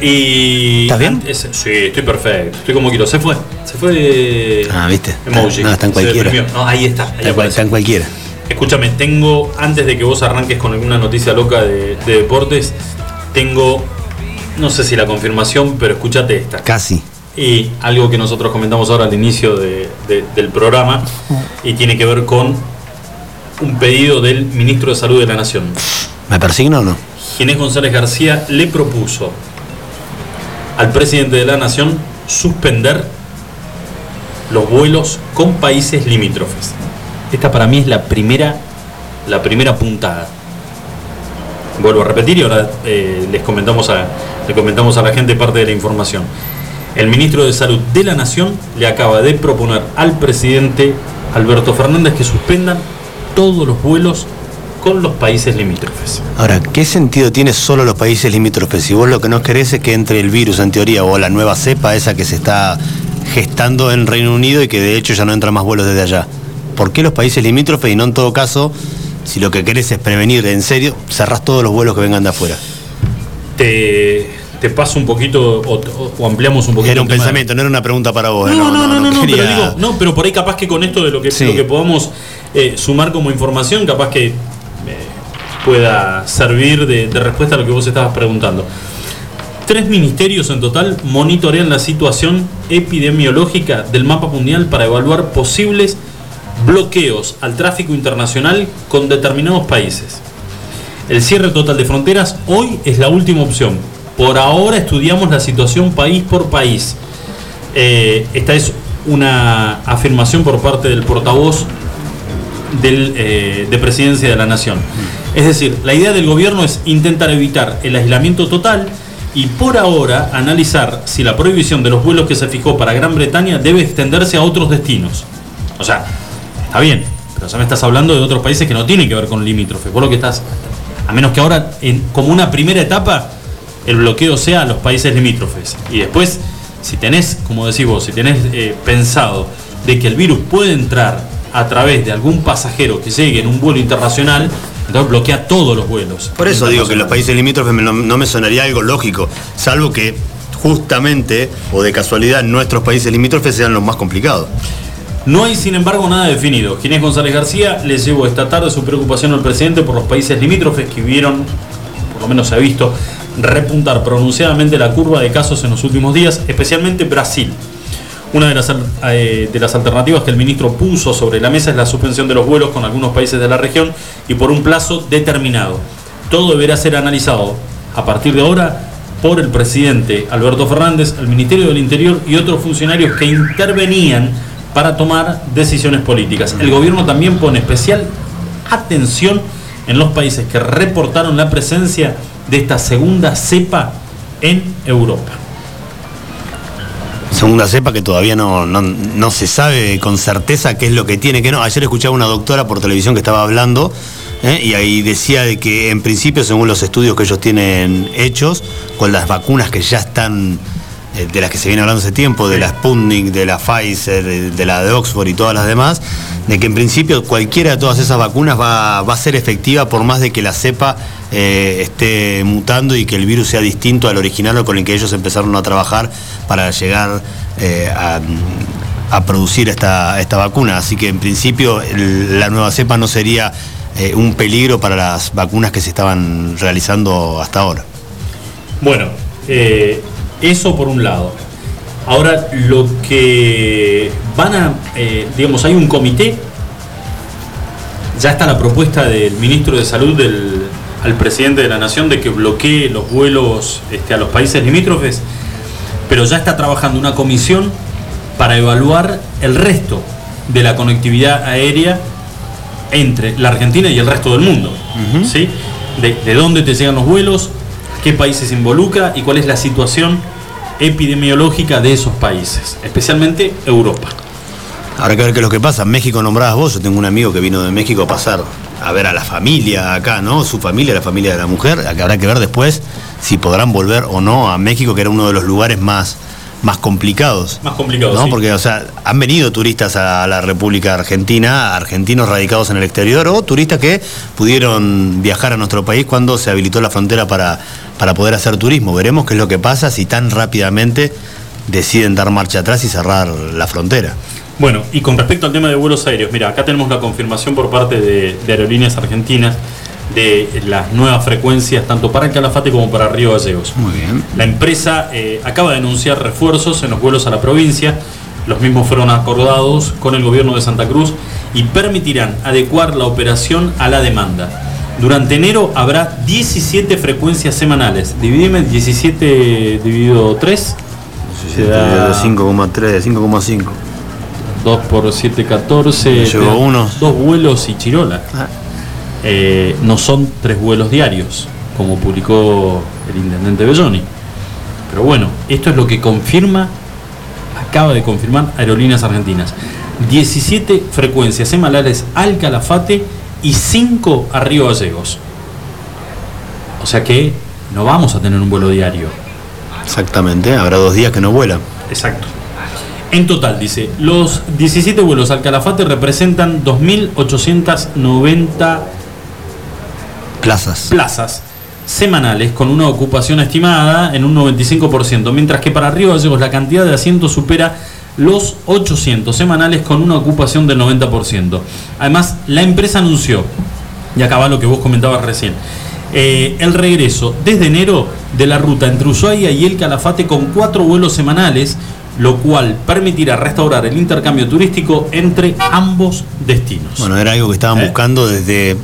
Y. ¿Estás bien? antes- sí, estoy perfecto. Estoy como quiero. Se fue. Se fue. Ah, ¿viste? Emoji. No, está en cualquiera. No, ahí está. ahí Está, está en cualquiera. Escúchame, tengo, antes de que vos arranques con alguna noticia loca de, de deportes, tengo, no sé si la confirmación, pero escúchate esta. Casi. Y algo que nosotros comentamos ahora al inicio de- de- del programa, y tiene que ver con un pedido del ministro de Salud de la Nación. ¿Me persigno o no? Ginés González García le propuso al presidente de la Nación suspender los vuelos con países limítrofes. Esta para mí es la primera, la primera puntada. Vuelvo a repetir y ahora eh, les comentamos a, le comentamos a la gente parte de la información. El ministro de Salud de la Nación le acaba de proponer al presidente Alberto Fernández que suspendan todos los vuelos con los países limítrofes. Ahora, ¿qué sentido tiene solo los países limítrofes? Si vos lo que no querés es que entre el virus, en teoría, o la nueva cepa, esa que se está gestando en Reino Unido y que de hecho ya no entran más vuelos desde allá. ¿Por qué los países limítrofes y no en todo caso, si lo que querés es prevenir en serio, cerrás todos los vuelos que vengan de afuera? Te, te paso un poquito o, o- o ampliamos un poquito. Era un pensamiento, no era una pregunta para vos. ¿eh? No, no, no, no, no, quería- pero digo, no, pero por ahí capaz que con esto de lo que, Sí. lo que podamos eh, sumar como información, capaz que eh, pueda servir de, de respuesta a lo que vos estabas preguntando. Tres ministerios en total monitorean la situación epidemiológica del mapa mundial para evaluar posibles bloqueos al tráfico internacional con determinados países. El cierre total de fronteras hoy es la última opción. Por ahora estudiamos la situación país por país. Eh, esta es una afirmación por parte del portavoz eh, de presidencia de la nación. Es decir, la idea del gobierno es intentar evitar el aislamiento total y por ahora analizar si la prohibición de los vuelos que se fijó para Gran Bretaña debe extenderse a otros destinos. O sea, está bien, pero ya me estás hablando de otros países que no tienen que ver con limítrofes. Vos lo que estás, a menos que ahora, como una primera etapa, el bloqueo sea a los países limítrofes. Y después, si tenés, como decís vos, si tenés eh, pensado de que el virus puede entrar a través de algún pasajero que llegue en un vuelo internacional, entonces bloquea todos los vuelos. Por eso digo que los países limítrofes no, no me sonaría algo lógico, salvo que justamente o de casualidad nuestros países limítrofes sean los más complicados. No hay, sin embargo, nada definido. Ginés González García le llevó esta tarde su preocupación al presidente por los países limítrofes que vieron, por lo menos se ha visto, repuntar pronunciadamente la curva de casos en los últimos días, especialmente Brasil. Una de las, eh, de las alternativas que el ministro puso sobre la mesa es la suspensión de los vuelos con algunos países de la región y por un plazo determinado. Todo deberá ser analizado a partir de ahora por el presidente Alberto Fernández, el Ministerio del Interior y otros funcionarios que intervenían para tomar decisiones políticas. El gobierno también pone especial atención en los países que reportaron la presencia de esta segunda cepa en Europa. Segunda cepa que todavía no, no, no se sabe con certeza qué es lo que tiene, que no. Ayer escuchaba una doctora por televisión que estaba hablando ¿eh? y ahí decía de que en principio, según los estudios que ellos tienen hechos, con las vacunas que ya están, eh, de las que se viene hablando hace tiempo, de la Sputnik, de la Pfizer, de de la de Oxford y todas las demás, de que en principio cualquiera de todas esas vacunas va, va a ser efectiva por más de que la cepa eh, esté mutando y que el virus sea distinto al original o con el que ellos empezaron a trabajar para llegar eh, a, a producir esta, esta vacuna. Así que en principio el- la nueva cepa no sería eh, un peligro para las vacunas que se estaban realizando hasta ahora. Bueno, eh, eso por un lado. Ahora, lo que van a, eh, digamos, hay un comité, ya está la propuesta del ministro de Salud del, al presidente de la Nación de que bloquee los vuelos este, a los países limítrofes, pero ya está trabajando una comisión para evaluar el resto de la conectividad aérea entre la Argentina y el resto del mundo. ¿sí? De, de dónde te llegan los vuelos, qué países involucra y cuál es la situación epidemiológica de esos países, especialmente Europa. Habrá que ver qué es lo que pasa. México nombrabas vos, yo tengo un amigo que vino de México a pasar a ver a la familia acá, ¿no? Su familia, la familia de la mujer. Habrá que ver después si podrán volver o no a México, que era uno de los lugares más, más complicados. Más complicados, ¿no? sí. Porque, o sea, han venido turistas a la República Argentina, argentinos radicados en el exterior, o turistas que pudieron viajar a nuestro país cuando se habilitó la frontera para, para poder hacer turismo. Veremos qué es lo que pasa si tan rápidamente deciden dar marcha atrás y cerrar la frontera. Bueno, y con respecto al tema de vuelos aéreos, mira, acá tenemos la confirmación por parte de, de Aerolíneas Argentinas de las nuevas frecuencias tanto para Calafate como para Río Gallegos. Muy bien. La empresa eh, acaba de anunciar refuerzos en los vuelos a la provincia. Los mismos fueron acordados con el gobierno de Santa Cruz y permitirán adecuar la operación a la demanda. Durante enero habrá 17 frecuencias semanales. Dividime 17 dividido 3. Se da 5,3, 5,5. 2 por 7, 14. Me llevó te da uno. Dos vuelos y Chirola. Eh, no son tres vuelos diarios, como publicó el intendente Belloni. Pero bueno, esto es lo que confirma, acaba de confirmar Aerolíneas Argentinas. 17 frecuencias semanales al Calafate y 5 a Río Gallegos. O sea que no vamos a tener un vuelo diario. Exactamente, habrá dos días que no vuelan. Exacto. En total, dice, los 17 vuelos al Calafate representan 2.890 plazas. plazas semanales con una ocupación estimada en un 95%, mientras que para Río Gallegos la cantidad de asientos supera los 800 semanales con una ocupación del 90%. Además, la empresa anunció, y acá va lo que vos comentabas recién, eh, el regreso desde enero de la ruta entre Ushuaia y el Calafate con cuatro vuelos semanales, lo cual permitirá restaurar el intercambio turístico entre ambos destinos. Bueno, era algo que estaban ¿Eh? buscando desde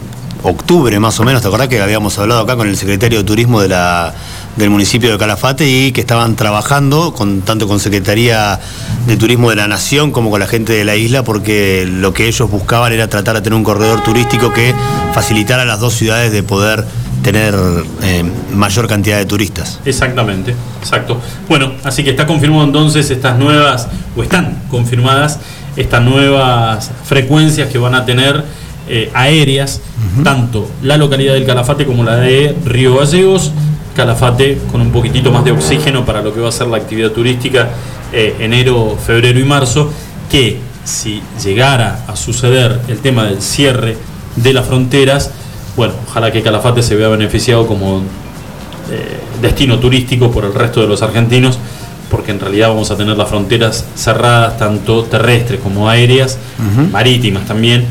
octubre más o menos, ¿te acordás que habíamos hablado acá con el secretario de Turismo de la, del municipio de Calafate y que estaban trabajando con, tanto con Secretaría de Turismo de la Nación como con la gente de la isla porque lo que ellos buscaban era tratar de tener un corredor turístico que facilitara a las dos ciudades de poder tener eh, mayor cantidad de turistas. Exactamente, exacto. Bueno, así que está confirmado entonces estas nuevas, o están confirmadas estas nuevas frecuencias que van a tener eh, aéreas, tanto la localidad del Calafate como la de Río Gallegos. Calafate con un poquitito más de oxígeno para lo que va a ser la actividad turística eh, enero, febrero y marzo, que si llegara a suceder el tema del cierre de las fronteras, bueno, ojalá que Calafate se vea beneficiado como eh, destino turístico por el resto de los argentinos, porque en realidad vamos a tener las fronteras cerradas, tanto terrestres como aéreas, marítimas también,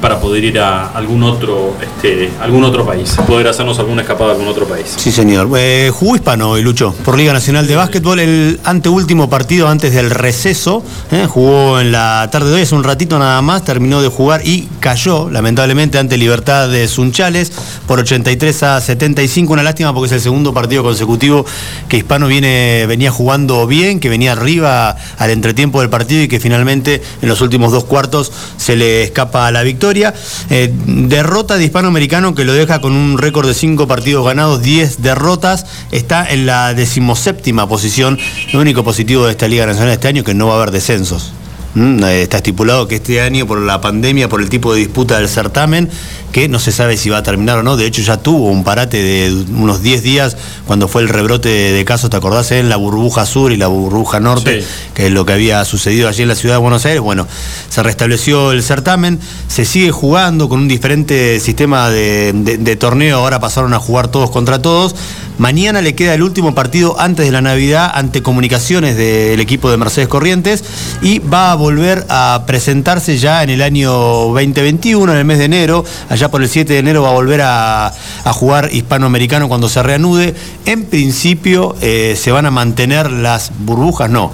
para poder ir a algún otro, este, algún otro país, poder hacernos alguna escapada a algún otro país. Sí, señor. Eh, jugó hispano hoy, Lucho, por Liga Nacional de Básquetbol, el anteúltimo partido antes del receso. eh, jugó en la tarde de hoy, hace un ratito nada más, terminó de jugar y cayó, lamentablemente, ante Libertad de Sunchales por 83 a 75. Una lástima porque es el segundo partido consecutivo que Hispano viene, venía jugando bien, que venía arriba al entretiempo del partido y que finalmente en los últimos dos cuartos se le escapa la victoria. Eh, derrota de hispanoamericano que lo deja con un récord de cinco partidos ganados, 10 derrotas. Está en la decimoséptima posición. Lo único positivo de esta Liga Nacional este año que no va a haber descensos. Mm, eh, Está estipulado que este año, por la pandemia, por el tipo de disputa del certamen, que no se sabe si va a terminar o no, de hecho ya tuvo un parate de unos 10 días cuando fue el rebrote de casos, ¿te acordás? En la burbuja sur y la burbuja norte, que es lo que había sucedido allí en la ciudad de Buenos Aires. Bueno, se restableció el certamen, se sigue jugando con un diferente sistema de, de- de torneo, ahora pasaron a jugar todos contra todos. Mañana le queda el último partido antes de la Navidad ante comunicaciones del equipo de Mercedes Corrientes y va a volver a presentarse ya en el año 2021, en el mes de enero. Allá por el 7 de enero va a volver a, jugar hispanoamericano cuando se reanude. En principio eh, se van a mantener las burbujas, no.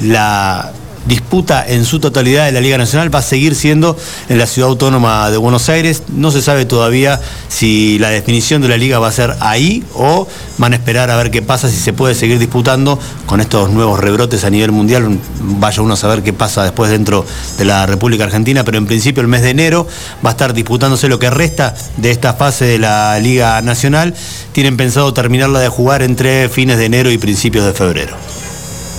La disputa en su totalidad de la Liga Nacional va a seguir siendo en la ciudad autónoma de Buenos Aires. No se sabe todavía si la definición de la liga va a ser ahí o van a esperar a ver qué pasa, si se puede seguir disputando con estos nuevos rebrotes a nivel mundial. Vaya uno a saber qué pasa después dentro de la República Argentina, pero en principio el mes de enero va a estar disputándose lo que resta de esta fase de la Liga Nacional. Tienen pensado terminarla de jugar entre fines de enero y principios de febrero.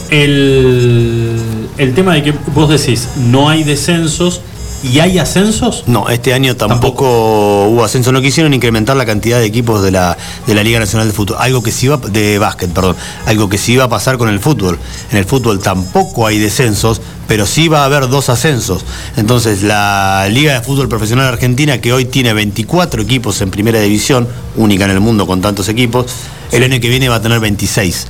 El, el tema de que vos decís no hay descensos ¿Y hay ascensos? No, este año tampoco, hubo ascenso. No quisieron incrementar la cantidad de equipos de la, de la Liga Nacional de Fútbol. Algo que sí iba, de básquet, perdón. Algo que sí iba a pasar con el fútbol. En el fútbol tampoco hay descensos, pero sí va a haber dos ascensos. Entonces, la Liga de Fútbol Profesional Argentina, que hoy tiene 24 equipos en primera división, única en el mundo con tantos equipos, el año que viene va a tener 26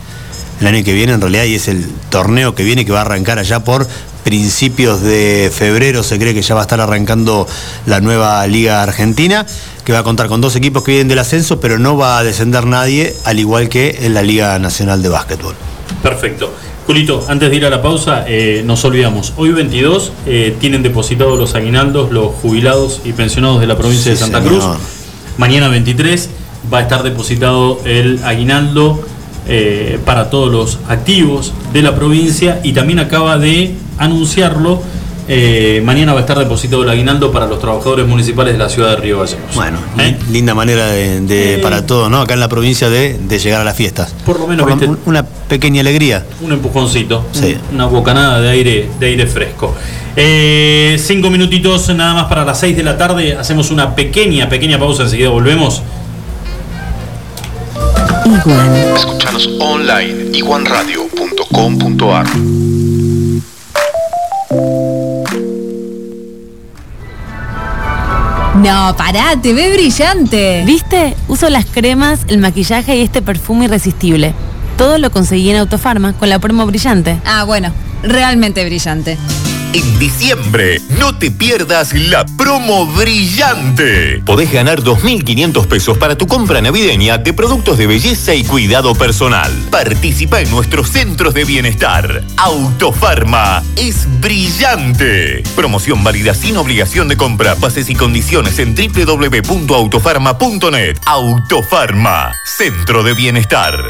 el año que viene en realidad y es el torneo que viene que va a arrancar allá por principios de febrero se cree que ya va a estar arrancando la nueva liga argentina que va a contar con dos equipos que vienen del ascenso pero no va a descender nadie al igual que en la liga nacional de básquetbol Perfecto. Julito, antes de ir a la pausa, eh, nos olvidamos. Hoy 22 eh, tienen depositados los aguinaldos, los jubilados y pensionados de la provincia de Santa señor. Cruz. Mañana 23 va a estar depositado el aguinaldo eh, para todos los activos de la provincia y también acaba de anunciarlo. eh, mañana va a estar depositado el aguinaldo para los trabajadores municipales de la ciudad de Río Gallegos. bueno linda manera de, de- Eh. para todos no acá en la provincia de, de llegar a las fiestas Por lo menos, Por una pequeña alegría un empujoncito, Sí. un- una bocanada de aire, de aire fresco. Eh, cinco minutitos nada más para las seis de la tarde. Hacemos una pequeña, pequeña pausa. Enseguida volvemos. Escuchanos online iguanradio.com.ar No, pará, te ve brillante. ¿Viste? Uso las cremas, el maquillaje y este perfume irresistible. Todo lo conseguí en Autofarma con la promo brillante. Ah, bueno, realmente brillante. En diciembre, no te pierdas la promo brillante. Podés ganar 2.500 pesos para tu compra navideña de productos de belleza y cuidado personal. Participa en nuestros centros de bienestar. Autofarma es brillante. Promoción válida sin obligación de compra. Bases y condiciones en www.autofarma.net. Autofarma, centro de bienestar.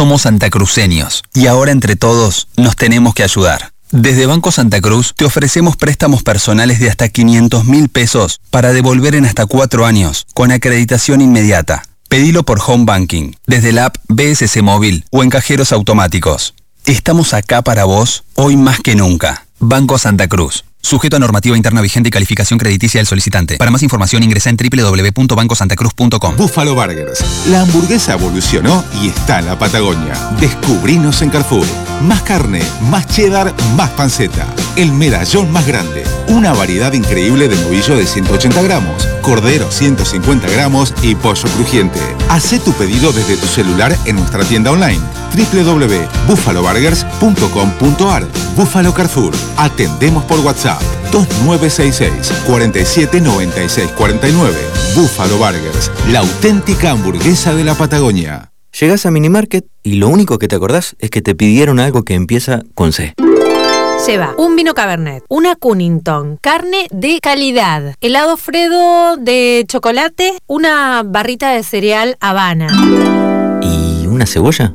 Somos santacruceños y ahora entre todos nos tenemos que ayudar. Desde Banco Santa Cruz te ofrecemos préstamos personales de hasta 500 mil pesos para devolver en hasta cuatro años con acreditación inmediata. Pedilo por Home Banking, desde la app BSC Móvil o en cajeros automáticos. Estamos acá para vos hoy más que nunca. Banco Santa Cruz. Sujeto a normativa interna vigente y calificación crediticia del solicitante. Para más información ingresa en www.bancosantacruz.com. Buffalo Burgers. La hamburguesa evolucionó y está en la Patagonia. Descubrinos en Carrefour. Más carne, más cheddar, más panceta. El medallón más grande. Una variedad increíble de novillo de 180 gramos, cordero 150 gramos y pollo crujiente. Haz tu pedido desde tu celular en nuestra tienda online www.buffaloburgers.com.ar Buffalo Carrefour. Atendemos por WhatsApp 2966 47 96 49. Buffalo Burgers, la auténtica hamburguesa de la Patagonia. Llegás a Minimarket y lo único que te acordás es que te pidieron algo que empieza con C. Lleva un vino Cabernet, una Cunnington, carne de calidad, helado Fredo de chocolate, una barrita de cereal Habana. ¿Y una cebolla?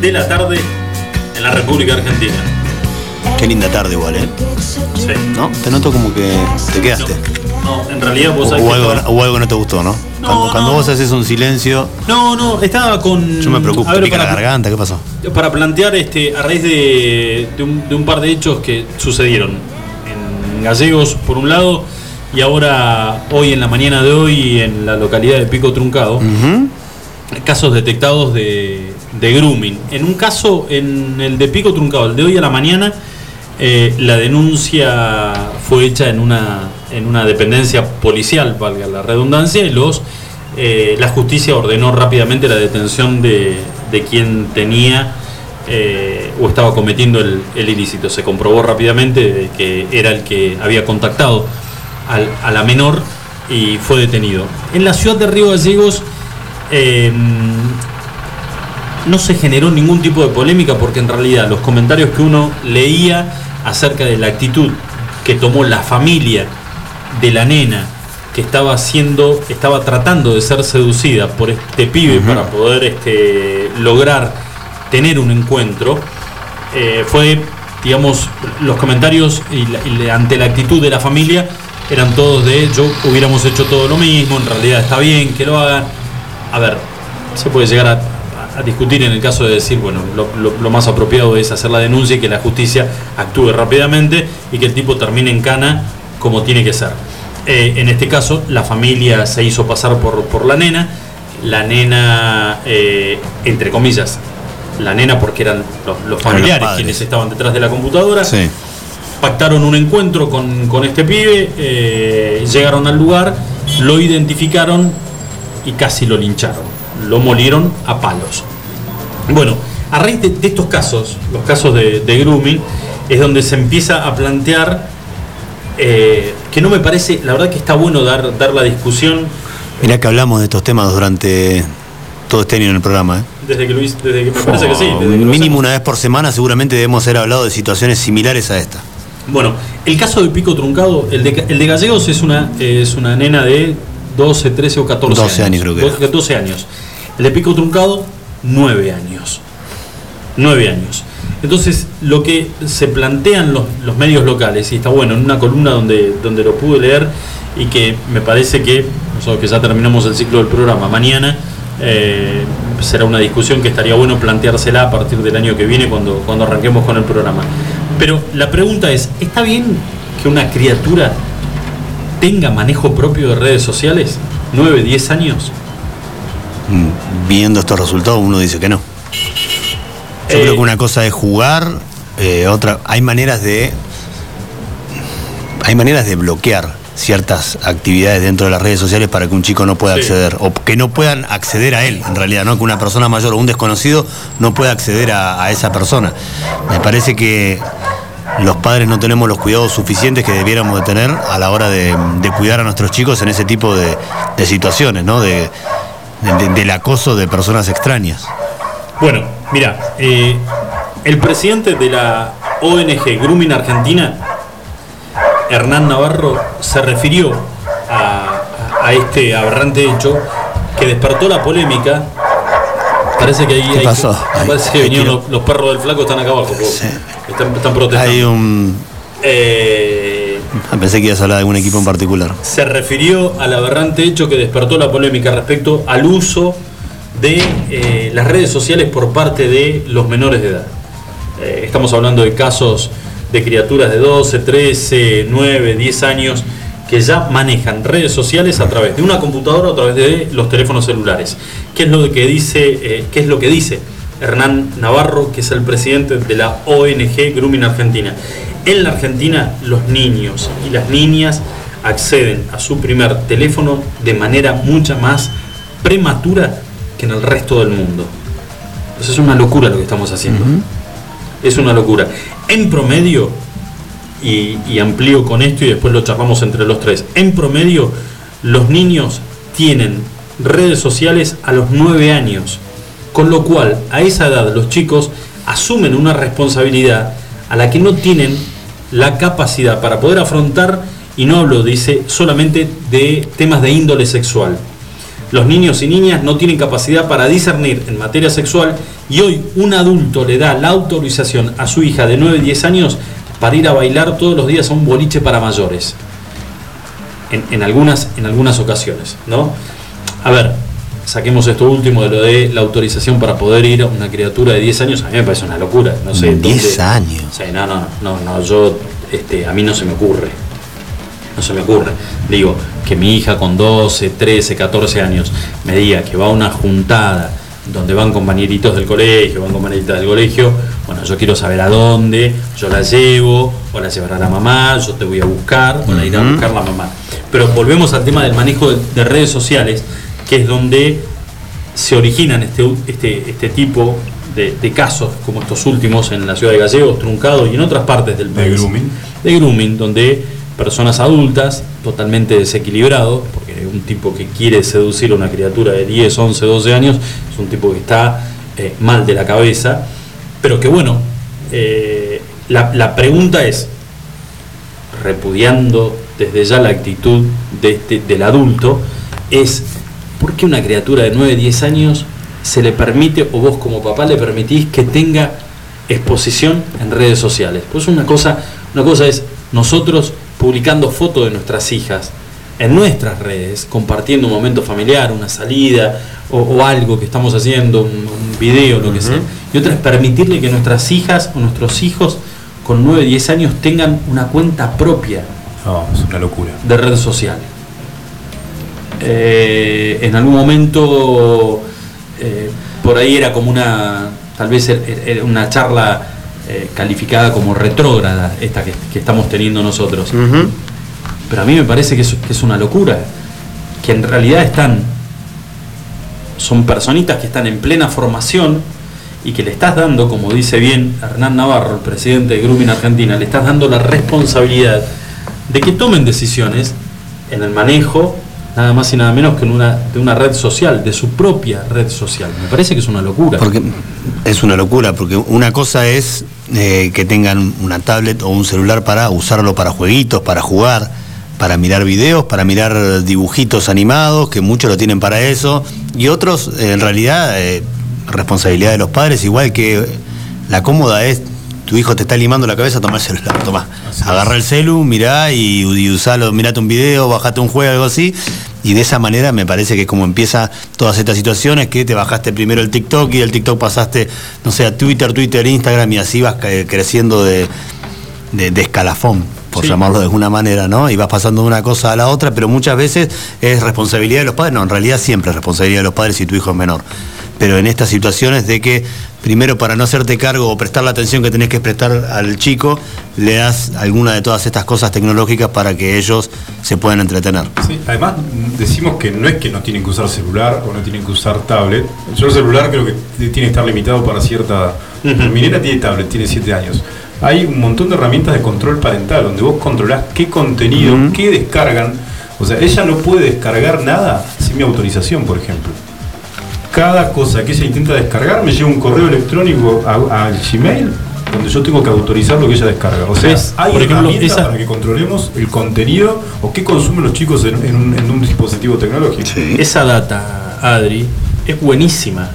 de la tarde en la República Argentina. Qué linda tarde igual, ¿eh? Sí. ¿No? Te noto como que te quedaste. No, en realidad vos O, o que algo, estaba- o algo no te gustó, ¿no? Cuando, cuando vos haces un silencio, No, no, estaba con. yo me preocupo, ver, te pica la garganta, ¿qué pasó? Para plantear este, a raíz de, de un, de un par de hechos que sucedieron en Gallegos, por un lado, y ahora, hoy en la mañana de hoy, en la localidad de Pico Truncado, casos detectados de, de grooming. En un caso, en el de Pico Truncado, el de hoy a la mañana, eh, la denuncia fue hecha en una, en una dependencia policial, valga la redundancia, y los, eh, la justicia ordenó rápidamente la detención de, de quien tenía eh, o estaba cometiendo el, el ilícito. Se comprobó rápidamente que era el que había contactado al- a la menor y fue detenido. En la ciudad de Río Gallegos no se generó ningún tipo de polémica porque en realidad los comentarios que uno leía acerca de la actitud que tomó la familia de la nena que estaba haciendo, estaba tratando de ser seducida por este pibe para poder este, lograr tener un encuentro, eh, fue, digamos, los comentarios y, la- y la- ante la actitud de la familia eran todos de yo hubiéramos hecho todo lo mismo, en realidad está bien que lo hagan. A ver, se puede llegar a, a discutir en el caso de decir, bueno, lo, lo- lo más apropiado es hacer la denuncia y que la justicia actúe rápidamente y que el tipo termine en cana como tiene que ser. Eh, en este caso, la familia se hizo pasar por, por la nena, la nena, eh, entre comillas, la nena porque eran los, los familiares quienes estaban detrás de la computadora, Sí. pactaron un encuentro con, con este pibe, eh, llegaron al lugar, lo identificaron y casi lo lincharon, lo molieron a palos. Bueno, a raíz de, de estos casos, los casos de, de grooming, es donde se empieza a plantear eh, que no me parece, la verdad que está bueno dar, dar la discusión Mirá que hablamos de estos temas durante todo este año en el programa, ¿eh? desde que hice, desde que me parece que sí. desde que Mínimo una vez por semana seguramente debemos haber hablado de situaciones similares a esta. Bueno, el caso del pico truncado, el de, el de Gallegos es una, es una nena de 12, 13 o 14 12 años creo que era. 12, 12 años. El de pico truncado, 9 años. 9 años. Entonces, lo que se plantean los, los medios locales, y está bueno, en una columna donde, donde lo pude leer y que me parece que, nosotros que ya terminamos el ciclo del programa, mañana eh, será una discusión que estaría bueno planteársela a partir del año que viene cuando, cuando arranquemos con el programa. Pero la pregunta es, ¿está bien que una criatura tenga manejo propio de redes sociales? ¿9, 10 años? Viendo estos resultados uno dice que no. Yo Eh, creo que una cosa es jugar, eh, otra, hay maneras de hay maneras de bloquear ciertas actividades dentro de las redes sociales para que un chico no pueda Sí. acceder o que no puedan acceder a él en realidad no que una persona mayor o un desconocido no pueda acceder a, a esa persona me parece que los padres no tenemos los cuidados suficientes que debiéramos de tener a la hora de, de cuidar a nuestros chicos en ese tipo de, de situaciones no de, de- del acoso de personas extrañas Bueno, mira, eh, el presidente de la ONG Grooming Argentina, Hernán Navarro, se refirió a, a este aberrante hecho que despertó la polémica. Parece que ahí ¿Qué hay- pasó? parece que Hay vinieron los, los perros del flaco están acá abajo. Están, están protestando. hay un Eh, Pensé que ibas a hablar de algún equipo en particular. se refirió al aberrante hecho que despertó la polémica respecto al uso de eh, las redes sociales por parte de los menores de edad. Eh, estamos hablando de casos de criaturas de 12, 13, 9, 10 años que ya manejan redes sociales a través de una computadora o a través de los teléfonos celulares. ¿Qué es lo que dice, eh, qué es lo que dice Hernán Navarro, que es el presidente de la ONG Grooming Argentina? En la Argentina los niños y las niñas acceden a su primer teléfono de manera mucha más prematura que en el resto del mundo. Entonces es una locura lo que estamos haciendo. Es una locura. En promedio, y, y amplío con esto y después lo charlamos entre los tres, en promedio los niños tienen redes sociales a los 9 años, con lo cual a esa edad los chicos asumen una responsabilidad a la que no tienen la capacidad para poder afrontar, y no hablo, dice, solamente de temas de índole sexual, Los niños y niñas no tienen capacidad para discernir en materia sexual y hoy un adulto le da la autorización a su hija de 9 10 años para ir a bailar todos los días a un boliche para mayores. En, en algunas, en algunas ocasiones, ¿no? A ver, saquemos esto último de lo de la autorización para poder ir a una criatura de 10 años, a mí me parece una locura. No sé, 10 dónde- años. Sí, no, no, no, no, yo, este, a mí no se me ocurre. No se me ocurre. Digo, que mi hija con 12, 13, 14 años me diga que va a una juntada donde van compañeritos del colegio, van compañeritas del colegio, bueno, yo quiero saber a dónde, yo la llevo, o la llevará la mamá, yo te voy a buscar, o la irá a buscar la mamá. Pero volvemos al tema del manejo de, de redes sociales, que es donde se originan este, este, este tipo de, de casos, como estos últimos en la ciudad de Gallegos, Truncado y en otras partes del país. grooming. De grooming, donde personas adultas, totalmente desequilibrados, porque un tipo que quiere seducir a una criatura de 10, 11, 12 años, es un tipo que está eh, mal de la cabeza, pero que bueno, eh, la, la pregunta es, repudiando desde ya la actitud de este- del adulto, es ¿por qué una criatura de 9, 10 años se le permite, o vos como papá le permitís que tenga exposición en redes sociales? Pues una cosa, una cosa es nosotros publicando fotos de nuestras hijas en nuestras redes, compartiendo un momento familiar, una salida o, o algo que estamos haciendo, un, un video, lo que sea. Y otra es permitirle que nuestras hijas o nuestros hijos con 9, 10 años tengan una cuenta propia No, es una locura. de red social. Eh, en algún momento eh, por ahí era como una, tal vez er- er- era una charla eh, calificada como retrógrada, esta que, que estamos teniendo nosotros. Pero a mí me parece que es, que es una locura, que en realidad están, son personitas que están en plena formación y que le estás dando, como dice bien Hernán Navarro, el presidente de Grooming Argentina, le estás dando la responsabilidad de que tomen decisiones en el manejo, nada más y nada menos que en una, de una red social, de su propia red social. Me parece que es una locura. Porque es una locura, porque una cosa es eh, que tengan una tablet o un celular para usarlo para jueguitos, para jugar, para mirar videos, para mirar dibujitos animados, que muchos lo tienen para eso, y otros, eh, en realidad, eh, responsabilidad de los padres, igual que la cómoda es. Tu hijo te está limando la cabeza, toma el celular, toma. Agarra el celu, mirá y, y usalo, mirate un video, bajate un juego, algo así. Y de esa manera me parece que como empieza todas estas situaciones, que te bajaste primero el TikTok y del TikTok pasaste, no sé, a Twitter, Twitter, Instagram y así vas creciendo de- de escalafón, por Sí. llamarlo de alguna manera, ¿no? Y vas pasando de una cosa a la otra, pero muchas veces es responsabilidad de los padres, no, en realidad siempre es responsabilidad de los padres si tu hijo es menor. Pero en estas situaciones de que primero para no hacerte cargo o prestar la atención que tenés que prestar al chico, le das alguna de todas estas cosas tecnológicas para que ellos se puedan entretener. Sí, además decimos que no es que no tienen que usar celular o no tienen que usar tablet. Yo el celular creo que tiene que estar limitado para cierta... Mi nena tiene tablet, tiene 7 años. Hay un montón de herramientas de control parental donde vos controlás qué contenido, qué descargan. O sea, ella no puede descargar nada sin mi autorización, por ejemplo. Cada cosa que ella intenta descargar me lleva un correo electrónico a- al Gmail donde yo tengo que autorizar lo que ella descarga. O sea, hay Por ejemplo, esa- para que controlemos el contenido o qué consumen los chicos en, en un, en un dispositivo tecnológico. Esa data, Adri, es buenísima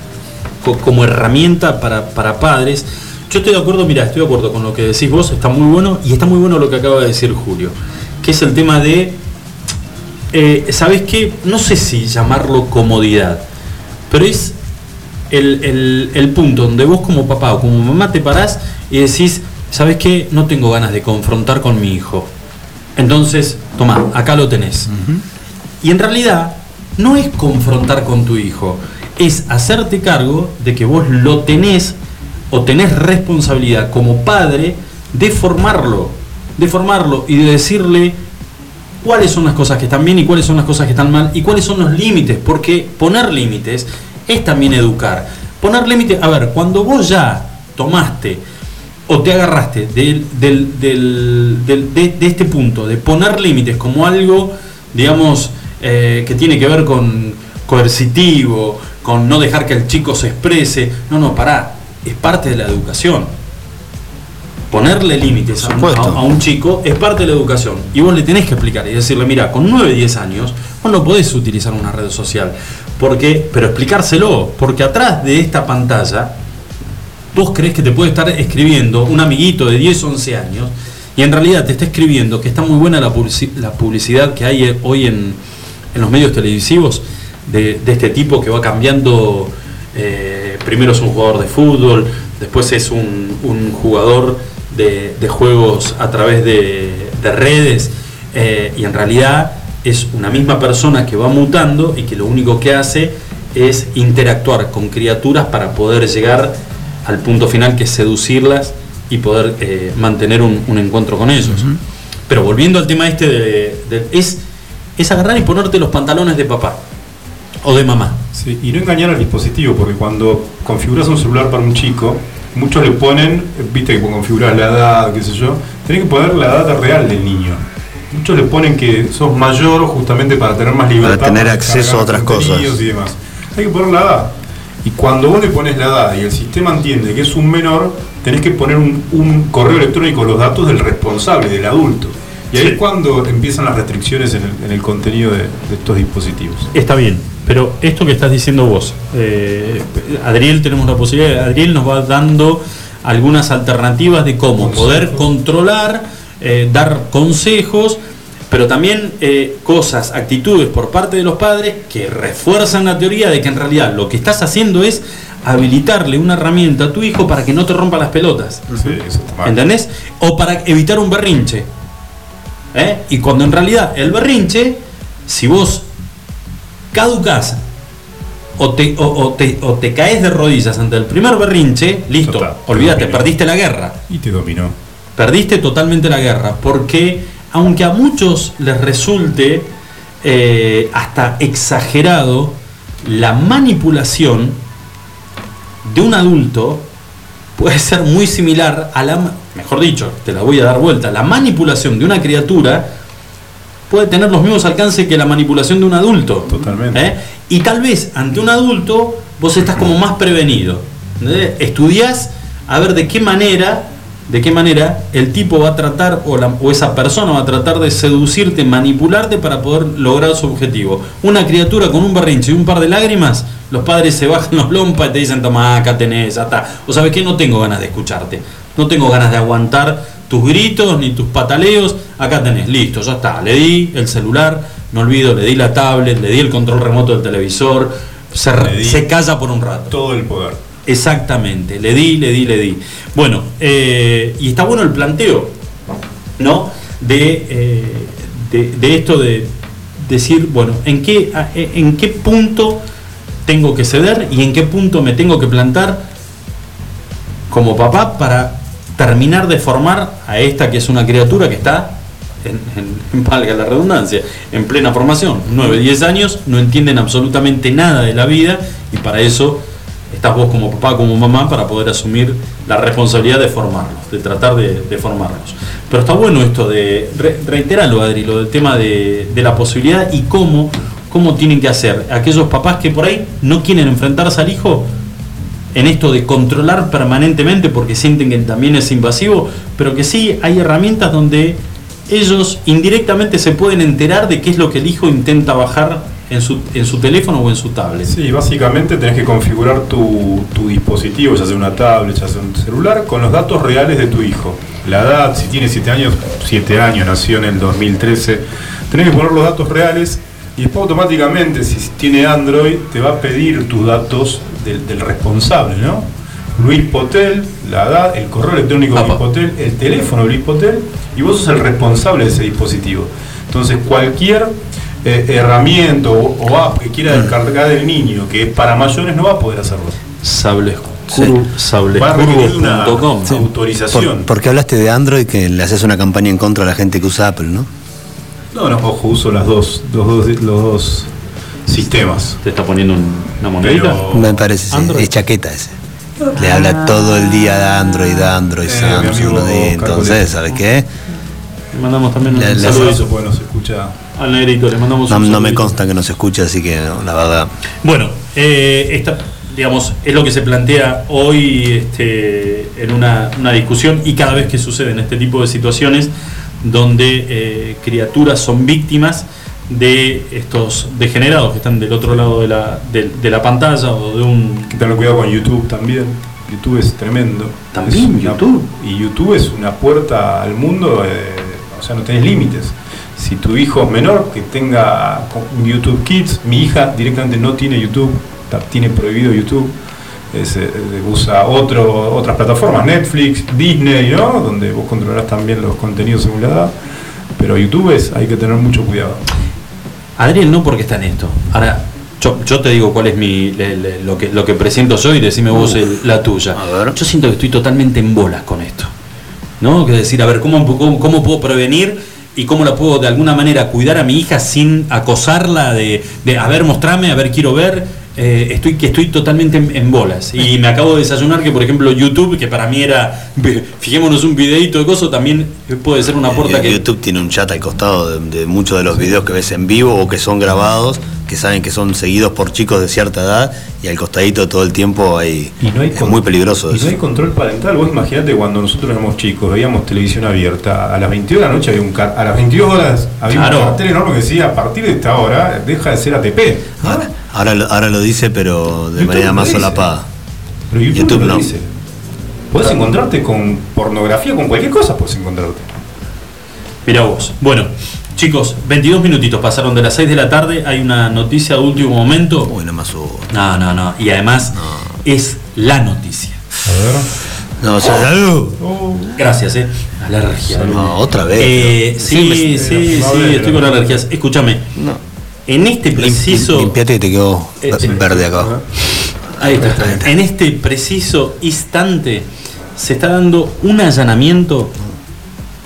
co- como herramienta para, para padres. Yo estoy de acuerdo, mira, estoy de acuerdo con lo que decís vos, está muy bueno, y está muy bueno lo que acaba de decir Julio, que es el tema de, eh, ¿sabes qué? No sé si llamarlo comodidad, pero es el, el- el punto donde vos como papá o como mamá te parás y decís, ¿sabes qué? No tengo ganas de confrontar con mi hijo. Entonces, toma, acá lo tenés. Y en realidad no es confrontar con tu hijo, es hacerte cargo de que vos lo tenés o tenés responsabilidad como padre de formarlo, de formarlo y de decirle cuáles son las cosas que están bien y cuáles son las cosas que están mal y cuáles son los límites, porque poner límites es también educar. Poner límites, a ver, cuando vos ya tomaste o te agarraste del, del- del- del- de, de este punto, de poner límites como algo, digamos, eh, que tiene que ver con coercitivo, con no dejar que el chico se exprese, no, no, pará, es parte de la educación. Ponerle límites a un, a- chico es parte de la educación. Y vos le tenés que explicar y decirle, mira, con 9, 10 años, vos no podés utilizar una red social. Porque, pero explicárselo, porque atrás de esta pantalla, vos crees que te puede estar escribiendo un amiguito de 10, 11 años, y en realidad te está escribiendo que está muy buena la, publici- la publicidad que hay hoy en, en los medios televisivos de, de este tipo que va cambiando, eh, primero es un jugador de fútbol, después es un, un jugador de, de juegos a través de, de redes, eh, y en realidad es una misma persona que va mutando y que lo único que hace es interactuar con criaturas para poder llegar al punto final que es seducirlas y poder eh, mantener un, un encuentro con ellos. Pero volviendo al tema este de, de- es, es agarrar y ponerte los pantalones de papá o de mamá. Sí, y no engañar al dispositivo, porque cuando configuras un celular para un chico, muchos le ponen, viste que configuras la edad, qué sé yo, tenés que poner la edad real del niño. Muchos le ponen que sos mayor justamente para tener más libertad. tener para acceso a otras cosas. Y demás. Hay que poner la edad. Y cuando vos le pones la edad y el sistema entiende que es un menor, tenés que poner un, un correo electrónico los datos del responsable, del adulto. Y ahí es cuando empiezan las restricciones en el, en el contenido de, de estos dispositivos. Está bien, pero esto que estás diciendo vos, eh, Adriel, tenemos la posibilidad, Adriel nos va dando algunas alternativas de cómo poder controlar, eh, dar consejos, pero también eh, cosas, actitudes por parte de los padres que refuerzan la teoría de que en realidad lo que estás haciendo es habilitarle una herramienta a tu hijo para que no te rompa las pelotas. Sí, eso está mal. ¿Entendés? O para evitar un berrinche. ¿Eh? Y cuando en realidad el berrinche, si vos caducás o te, o, o te, o te caes de rodillas ante el primer berrinche, listo, olvídate, perdiste la guerra. Y te dominó. Perdiste totalmente la guerra, porque aunque a muchos les resulte eh, hasta exagerado la manipulación de un adulto, puede ser muy similar a la, mejor dicho, te la voy a dar vuelta, la manipulación de una criatura puede tener los mismos alcances que la manipulación de un adulto. Totalmente. ¿eh? Y tal vez ante un adulto vos estás como más prevenido. ¿entendés? Estudiás a ver de qué manera, de qué manera el tipo va a tratar o, la- o esa persona va a tratar de seducirte, manipularte para poder lograr su objetivo. Una criatura con un berrinche y un par de lágrimas, los padres se bajan los lompas y te dicen, toma, acá tenés, ya está. O sabes qué, no tengo ganas de escucharte. No tengo ganas de aguantar tus gritos ni tus pataleos. Acá tenés, listo, ya está. Le di el celular, no olvido, le di la tablet, le di el control remoto del televisor. Se, Le di se calla por un rato. Todo el poder. Exactamente, le di, le di, le di. Bueno, eh, y está bueno el planteo, ¿no? De, eh, de, de esto de decir, bueno, ¿en qué, a- ¿en qué punto tengo que ceder y en qué punto me tengo que plantar como papá para terminar de formar a esta que es una criatura que está, en, valga la redundancia, en plena formación. 9, 10 años, no entienden absolutamente nada de la vida y para eso estás vos como papá, como mamá, para poder asumir la responsabilidad de formarlos, de tratar de, de formarlos. Pero está bueno esto de, re- reiterarlo Adri, lo del tema de, de la posibilidad y cómo, cómo tienen que hacer aquellos papás que por ahí no quieren enfrentarse al hijo en esto de controlar permanentemente porque sienten que también es invasivo, pero que sí hay herramientas donde ellos indirectamente se pueden enterar de qué es lo que el hijo intenta bajar en su, en su teléfono o en su tablet. Sí, básicamente tenés que configurar tu, tu dispositivo, ya sea una tablet, ya sea un celular, con los datos reales de tu hijo. La edad, si tiene 7 años, 7 años, nació en el 2013, tenés que poner los datos reales y después automáticamente, si tiene Android, te va a pedir tus datos del, del responsable, ¿no? Luis Potel, la edad, el correo electrónico de Luis Potel, el teléfono de Luis Potel, y vos sos el responsable de ese dispositivo. Entonces, cualquier eh, herramienta o, o app que quiera descargar del niño que es para mayores no va a poder hacerlo. Sablescurvo- Va a requerir una. Sí. autorización. Por- porque hablaste de Android que le haces una campaña en contra de la gente que usa Apple, ¿no? No, no, ojo, uso las dos, los dos, los dos sistemas. ¿Te está poniendo un- una monedita? Pero- Me parece, sí. Android. Es chaqueta ese. Le habla todo el día de Android, de Android, Eh, amigo de- entonces. ¿sabes qué? Le mandamos también un Le- saludito Eso pues no se escucha. al negrito, le mandamos No, un no me consta que no se escuche, así que no, la verdad. Bueno, eh, esta, digamos, es lo que se plantea hoy este, en una, una discusión y cada vez que suceden este tipo de situaciones donde eh, criaturas son víctimas de estos degenerados que están del otro lado de la, de, de la pantalla o de un... Que tener cuidado con YouTube también. YouTube es tremendo. También Es una- YouTube. Y YouTube es una puerta al mundo, eh, o sea, no tenés límites. Si tu hijo es menor, que tenga YouTube Kids, mi hija directamente no tiene YouTube, tiene prohibido YouTube. Es, eh, usa otro, otras plataformas, Netflix, Disney, ¿no? Donde vos controlarás también los contenidos según la edad. Pero YouTube es, hay que tener mucho cuidado. Adriel no porque está en esto. Ahora, yo, yo te digo cuál es mi le- le- lo que lo que presento yo y decime vos el- la tuya. Yo siento que estoy totalmente en bolas con esto. ¿No? Que decir, a ver, ¿cómo, cómo, cómo puedo prevenir y cómo la puedo de alguna manera cuidar a mi hija sin acosarla de, de a ver, mostrame, a ver, quiero ver. Eh, estoy que estoy totalmente en, en bolas. Y me acabo de desayunar que, por ejemplo, YouTube, que para mí era, fijémonos un videito de cosas, también puede ser una puerta Eh, que... YouTube tiene un chat al costado de, de muchos de los videos que ves en vivo o que son grabados, que saben que son seguidos por chicos de cierta edad y al costadito todo el tiempo hay, Y no hay es muy peligroso Y eso. no hay control parental. Vos imaginate cuando nosotros éramos chicos, veíamos televisión abierta. A las 22 de la noche había un car- a las 22 horas había Claro. un cartel enorme que decía a partir de esta hora deja de ser ATP. Ahora, ahora, lo- ahora lo dice, pero de YouTube manera más dice. solapada. Pero YouTube, no lo no. dice. Podés encontrarte con pornografía, con cualquier cosa podés encontrarte. Mira vos. Bueno, chicos, 22 minutitos pasaron de las 6 de la tarde. Hay una noticia de último momento. Uy, no más hubo. No, no, no. Y además es la noticia. A ver. No, o sea, salud. Gracias, eh. Alergia. No, otra vez. Eh, sí, sí, sí, No, estoy con alergias. Escúchame. En este preciso. Limpiate que te quedó Eh, verde acá. Ahí está. En este preciso instante se está dando un allanamiento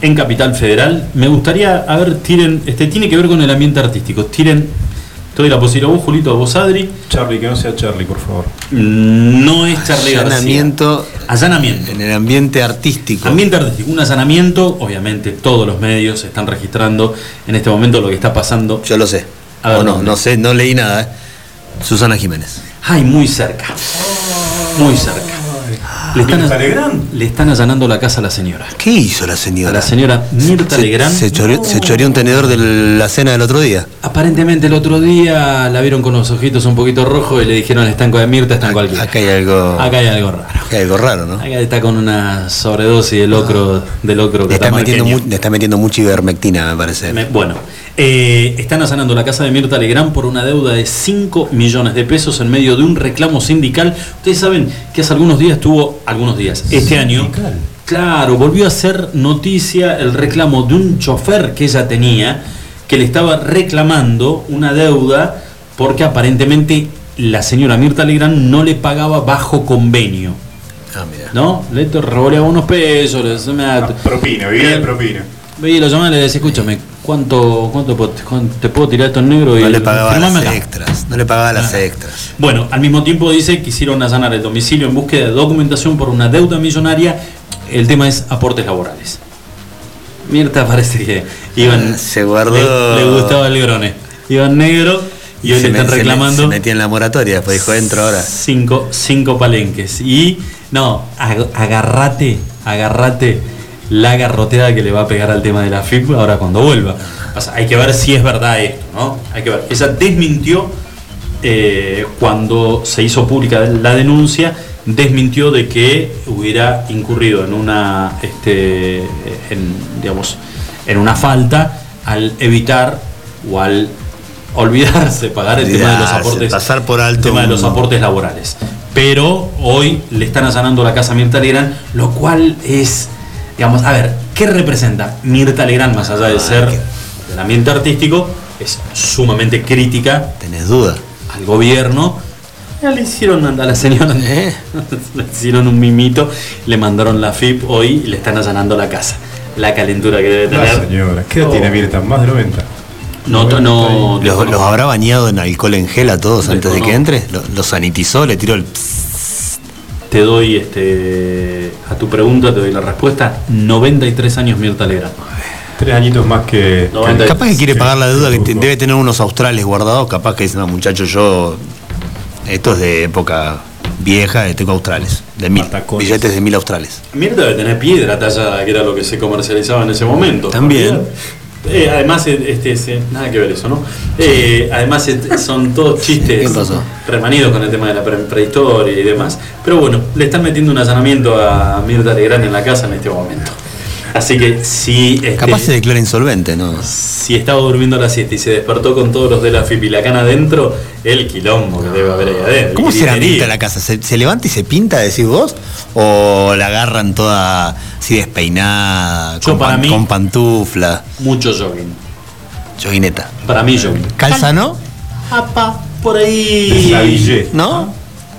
en Capital Federal. Me gustaría, a ver, tiren, este tiene que ver con el ambiente artístico. Tiren, te doy la posibilidad a vos, Julito, a vos, Adri. Charlie, que no sea Charlie, por favor. No es Charlie García. Allanamiento Allanamiento. en el ambiente artístico. Ambiente artístico, un allanamiento, obviamente todos los medios están registrando en este momento lo que está pasando. Yo lo sé. A ver, O no, ¿dónde? no sé, no leí nada. eh. Susana Jiménez. Ay, muy cerca. Muy cerca. Le están, ¿Mirta Legrand? le están allanando la casa a la señora. ¿Qué hizo la señora? A la señora Mirta Se- Legrand. Se, choreó, se choreó un tenedor de la cena del otro día. Aparentemente el otro día la vieron con los ojitos un poquito rojos y le dijeron estanco de Mirta, están cualquiera. Acá hay algo. Acá hay algo raro. acá hay algo raro, ¿no? Acá está con una sobredosis de locro, de locro Le está, metiendo mu- le está metiendo mucha ivermectina, me parece. Me- bueno, eh, están allanando la casa de Mirta Legrand por una deuda de 5 millones de pesos en medio de un reclamo sindical. Ustedes saben que hace algunos días tuvo, algunos días, este año, claro, volvió a ser noticia el reclamo de un chofer que ella tenía, que le estaba reclamando una deuda porque aparentemente la señora Mirta Legrand no le pagaba bajo convenio. Ah, mira. ¿No? Le revoleaba unos pesos, da- Propina, vivía de propina. Veía y lo llamaba y le decía, escúchame, ¿cuánto, cuánto, te puedo tirar esto en negro? Y No le pagaba las acá". extras. No le pagaba las extras. Bueno, al mismo tiempo dice que hicieron allanar el domicilio en búsqueda de documentación por una deuda millonaria. El tema es aportes laborales. Mirta parece que iban. Se guardó. Le, le gustaba el grone. Iban negro y hoy se le están me- reclamando Se metía en la moratoria, después dijo, entro ahora. cinco, cinco palenques. Y no, ag- agarrate, agarrate la garroteada que le va a pegar al tema de la FIP ahora cuando vuelva. O sea, hay que ver si es verdad esto, ¿no? Hay que ver. Ella desmintió eh, cuando se hizo pública la denuncia, desmintió de que hubiera incurrido en una, este, en, digamos, en una falta al evitar o al olvidarse pagar el tema de los aportes pasar por alto el tema de los aportes laborales. Pero hoy le están allanando la casa a Mirta Legrand, lo cual es, digamos, a ver, ¿qué representa Mirta Legrand más allá de ser del ambiente artístico? Es sumamente crítica. ¿Tenés duda? Al gobierno. Ya le hicieron a la señora, ¿Eh? le hicieron un mimito, le mandaron la FIP hoy y le están allanando la casa. La calentura que debe La tener. señora, ¿qué edad Oh. tiene Mirta? Más de 90. No, no, no. ¿Los, los habrá bañado en alcohol en gel a todos antes de que entre? ¿Los, los sanitizó? ¿Le tiró el.? Te doy este a tu pregunta, te doy la respuesta. 93 años Mirta Legrand. Tres añitos más que. Noventa y- Capaz que quiere pagar la deuda que te- debe tener unos australes guardados. Capaz que dice, no, muchacho, yo. Esto es de época vieja, eh, tengo australes. De mil. Billetes de mil australes. Mirta debe tener piedra tallada, que era lo que se comercializaba en ese momento. También. Eh, además, eh, este, nada que ver eso, ¿no? Eh, además, son todos chistes remanidos con el tema de la pre- prehistoria y demás. Pero bueno, le están metiendo un allanamiento a Mirta Legrand en la casa en este momento. Así que si, este, Capaz se declara insolvente, ¿no? si estaba durmiendo a las 7 y se despertó con todos los de la FIP y la cana adentro, el quilombo que debe haber ahí adentro. ¿Cómo será pinta la casa? ¿Se, se levanta y se pinta, decís vos? ¿O la agarran toda así despeinada, Yo con, para pan- mí- con pantufla? Mucho jogging. Joguineta. Para mí, jogging. ¿Calza no? Apa, por ahí. ¿No?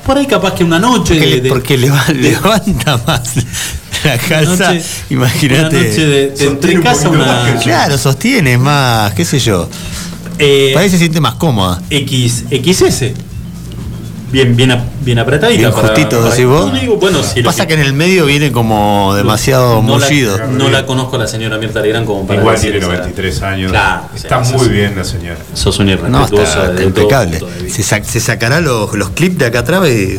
Por ahí capaz que una noche. Porque, de- de- porque leva- levanta más la calza. Imagínate. una noche de- de entre casa una- Claro, sostiene más, qué sé yo. Eh, Parece que se siente más cómoda. X, XS. Bien, bien, bien apretadita. Bien para- justito, para- decís vos. No digo, bueno, Pasa que en el medio viene como demasiado no mullido. la, no la conozco a la señora Mirta Legrand como para Igual tiene esa- 93 años. Claro, Está o sea, muy bien la señora. Sos un No, está todo impecable. Se, sa- se sacará los, los clips de acá atrás y.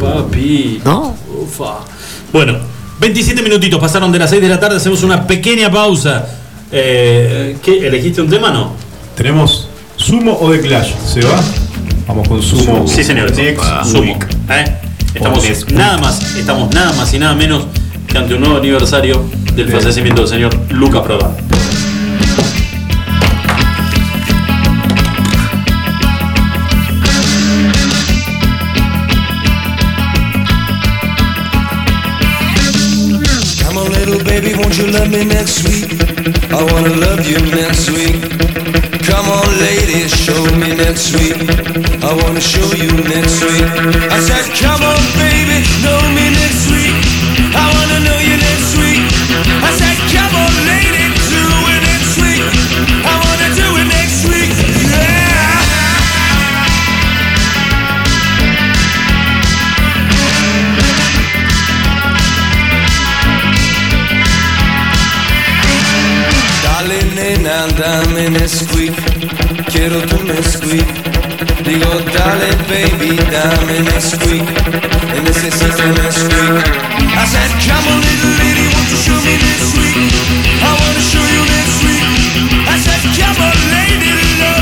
Papi. ¿No? Ufa. Bueno, 27 minutitos pasaron de las 6 de la tarde, hacemos una pequeña pausa. Eh, ¿Qué? ¿Elegiste un tema no? Tenemos Sumo o The Clash. ¿Se va? Vamos con Sumo. Sí, señor. Sumo. ¿eh? Estamos nada más, estamos nada más y nada menos que ante un nuevo aniversario del Bien. fallecimiento del señor Luca Prodan. Baby, won't you love me next week? I wanna love you next week. Come on, lady, show me next week. I wanna show you next week. I said, come on, baby, know me next week. I wanna know you next week. I said, dame Nesquik, quiero tu Nesquik. Digo, dale baby, dame Nesquik, necesito Nesquik. I said, come on little lady, won't you show me Nesquik? I wanna show you Nesquik. I said, come on lady, love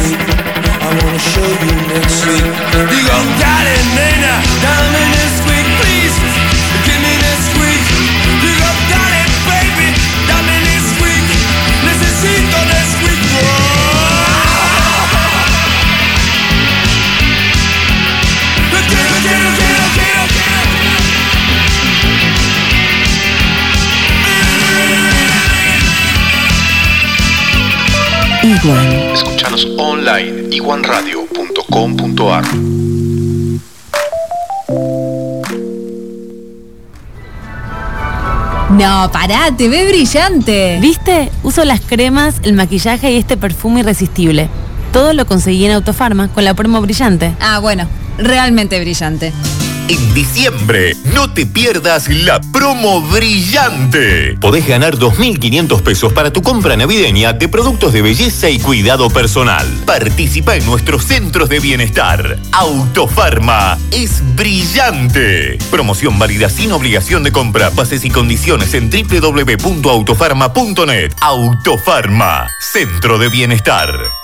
me next week. I wanna show you next week. Digo, dale, nena, dame next week, please. Give me next week. Digo, dale, baby, dame next week. Necesito next week. Quiero, quiero, quiero, quiero, quiero. Iguan. Escuchanos online iguanradio.com.ar No, pará, te ve brillante. ¿Viste? Uso las cremas, el maquillaje y este perfume irresistible. Todo lo conseguí en Autofarma con la promo brillante. Ah, bueno, realmente brillante. En diciembre, no te pierdas la promo brillante. Podés ganar 2.500 pesos para tu compra navideña de productos de belleza y cuidado personal. Participa en nuestros centros de bienestar. Autofarma es brillante. Promoción válida sin obligación de compra. Bases y condiciones en www.autofarma.net. Autofarma, centro de bienestar.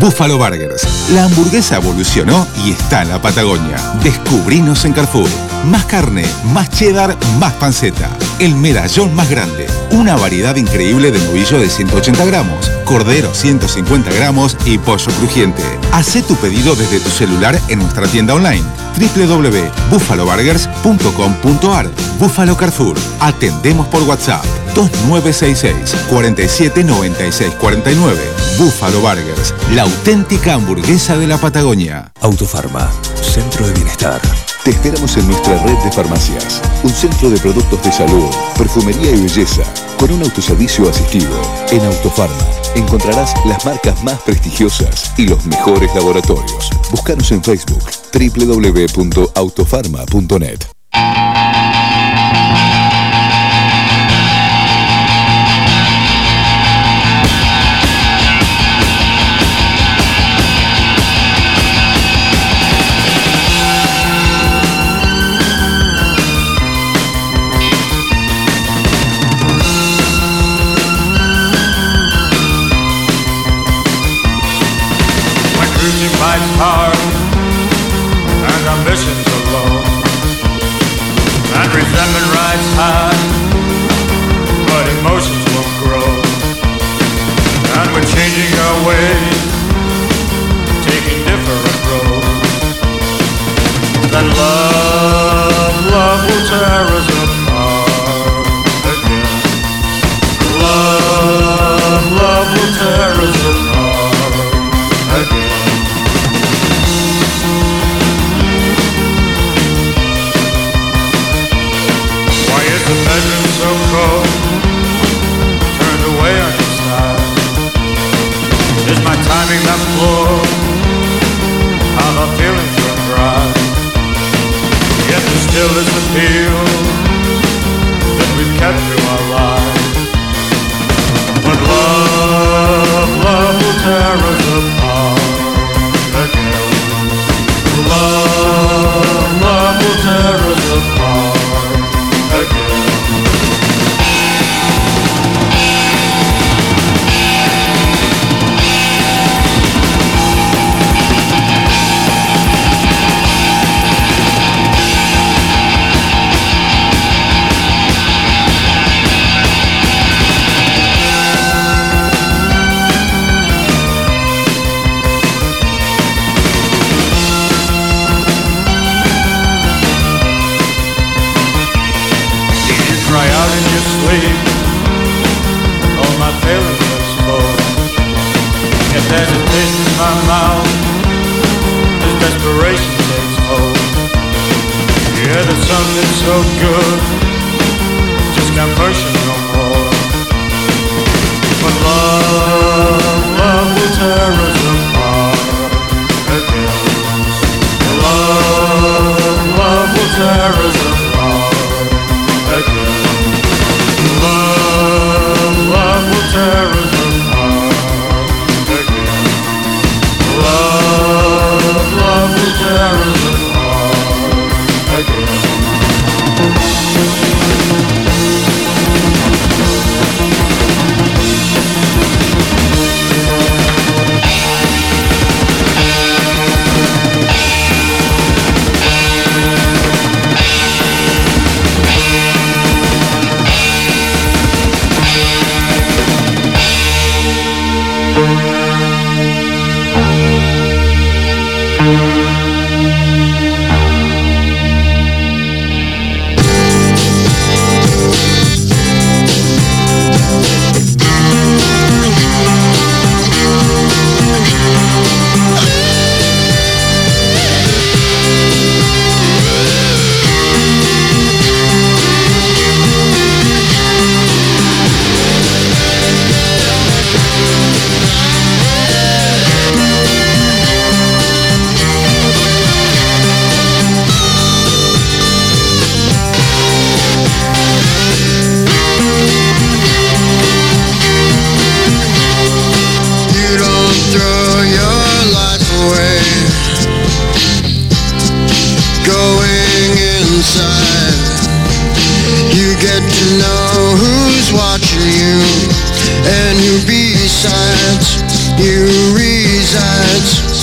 Buffalo Burgers. La hamburguesa evolucionó y está en la Patagonia. Descubrinos en Carrefour. Más carne, más cheddar, más panceta. El medallón más grande. Una variedad increíble de novillo de 180 gramos, cordero 150 gramos y pollo crujiente. Haz tu pedido desde tu celular en nuestra tienda online www.buffaloburgers.com.ar Buffalo Carrefour. Atendemos por WhatsApp 2966 47 96 49. Buffalo Burgers, la auténtica hamburguesa de la Patagonia. Autofarma, centro de bienestar. Te esperamos en nuestra red de farmacias. Un centro de productos de salud, perfumería y belleza, con un autoservicio asistido. En Autofarma encontrarás las marcas más prestigiosas y los mejores laboratorios. Búscanos en Facebook www.autofarma.net. resides, you reside.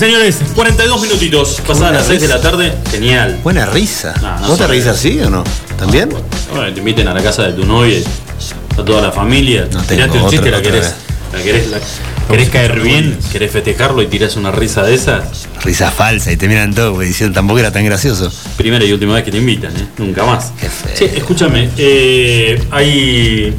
Bien, señores, 42 minutitos. Pasadas las 6 de la tarde. Genial. Buena risa. No, no ¿Vos te reís así o no? ¿También? Bueno, te inviten a la casa de tu novia, a toda la familia. No tengo un chiste, otra- la querés, la querés, la- querés caer bien, querés festejarlo y tirás una risa de esas. Risa falsa y te miran todo, güey, diciendo tampoco era tan gracioso. Primera y última vez que te invitan, ¿eh? Nunca más. Che, escúchame, eh, hay,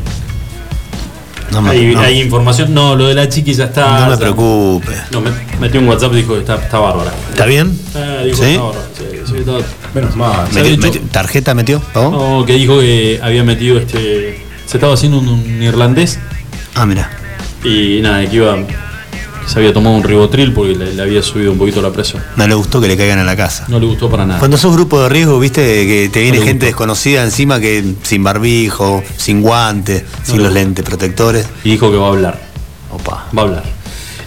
No me, hay, no- hay información. No, lo de la chiqui ya está. no me preocupe. No, me metió un WhatsApp y dijo que está, está bárbara. ¿Está bien? Eh, dijo ¿Sí? que está bárbara. Sí, sí, está- Menos mal. Metió- metió- ¿Tarjeta metió? ¿Pagó? No, que dijo que había metido este. Se estaba haciendo un, un irlandés Ah, mira. y nada, que iba. Se había tomado un ribotril porque le, le había subido un poquito la presión. No le gustó que le caigan a la casa. No le gustó para nada. Cuando sos grupo de riesgo, viste que te viene gente desconocida encima que sin barbijo, sin guantes, sin le los lentes protectores. Y dijo que va a hablar. Opa. Va a hablar.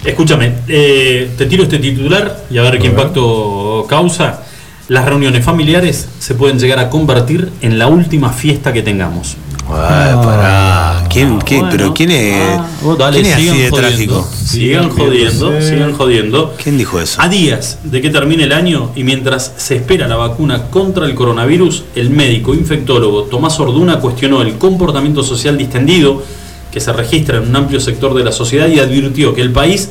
Escúchame, eh, te tiro este titular y a ver qué impacto causa. Las reuniones familiares se pueden llegar a convertir en la última fiesta que tengamos. Ay, pará. ¿Quién, quién- bueno. pero quién es, Ah, vos dale, quién es así de jodiendo. trágico? Sigan jodiendo, sigan jodiendo. ¿Quién dijo eso? A días de que termine el año y mientras se espera la vacuna contra el coronavirus, el médico infectólogo Tomás Orduna cuestionó el comportamiento social distendido que se registra en un amplio sector de la sociedad y advirtió que el país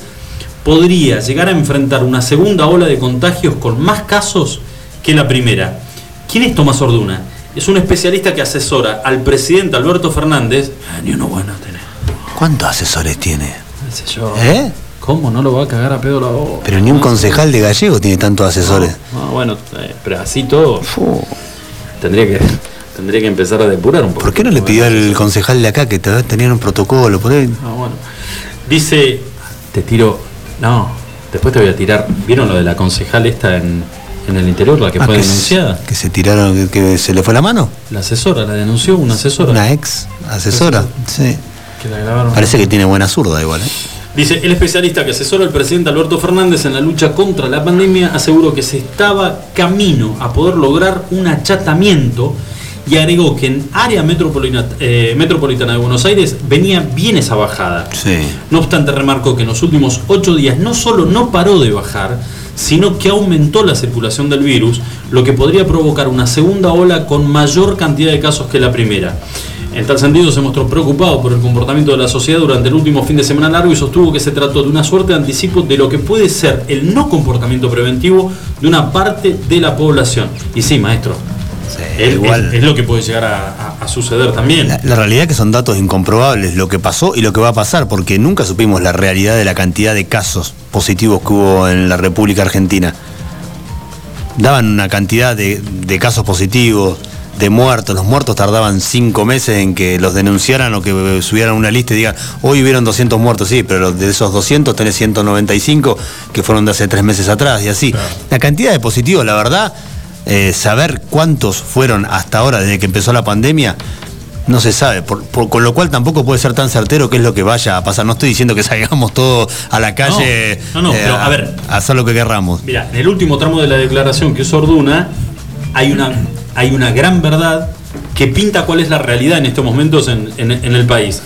podría llegar a enfrentar una segunda ola de contagios con más casos que la primera. ¿Quién es Tomás Orduna? Es un especialista que asesora al presidente Alberto Fernández. Ah, ni uno bueno tener. ¿Cuántos asesores tiene? qué sé yo. ¿Eh? ¿Cómo no lo va a cagar a pedo la voz? Pero ni un concejal de gallego tiene tantos asesores. Ah, bueno, eh, pero así todo. Tendría que tendría que empezar a depurar un poco. ¿Por qué no le pidió al concejal de acá que te- tenían un protocolo? Por? Ah, bueno. Dice, te tiro. No, después te voy a tirar. ¿Vieron lo de la concejal esta en, en el interior, la que Ah, fue que denunciada? se- Que se tiraron, que, que se le fue la mano. La asesora, la denunció una asesora. Una ex asesora. Sí. Que la grabaron. Parece que tiene buena zurda igual. ¿eh? Dice, el especialista que asesora al presidente Alberto Fernández en la lucha contra la pandemia aseguró que se estaba camino a poder lograr un achatamiento y agregó que en área metropolitana, eh, metropolitana de Buenos Aires venía bien esa bajada. Sí. No obstante, remarcó que en los últimos ocho días no solo no paró de bajar, sino que aumentó la circulación del virus, lo que podría provocar una segunda ola con mayor cantidad de casos que la primera. En tal sentido, se mostró preocupado por el comportamiento de la sociedad durante el último fin de semana largo y sostuvo que se trató de una suerte de anticipo de lo que puede ser el no comportamiento preventivo de una parte de la población. Y sí, maestro, es, igual. es- es lo que puede llegar a, a- a suceder también. La realidad es que son datos incomprobables, lo que pasó y lo que va a pasar, porque nunca supimos la realidad de la cantidad de casos positivos que hubo en la República Argentina. Daban una cantidad de, de casos positivos, de muertos. Los muertos tardaban cinco meses en que los denunciaran o que subieran una lista y digan, hoy hubieron 200 muertos, sí, pero de esos 200 tenés 195 que fueron de hace tres meses atrás y así. La cantidad de positivos, la verdad, eh, saber cuántos fueron hasta ahora desde que empezó la pandemia, no se sabe, por- por- con lo cual tampoco puede ser tan certero qué es lo que vaya a pasar. No estoy diciendo que salgamos todos a la calle eh, No, no, pero, a ver. a hacer lo que querramos. Mira, en el último tramo de la declaración que es Orduna, hay una, hay una gran verdad que pinta cuál es la realidad en estos momentos en, en- en el país.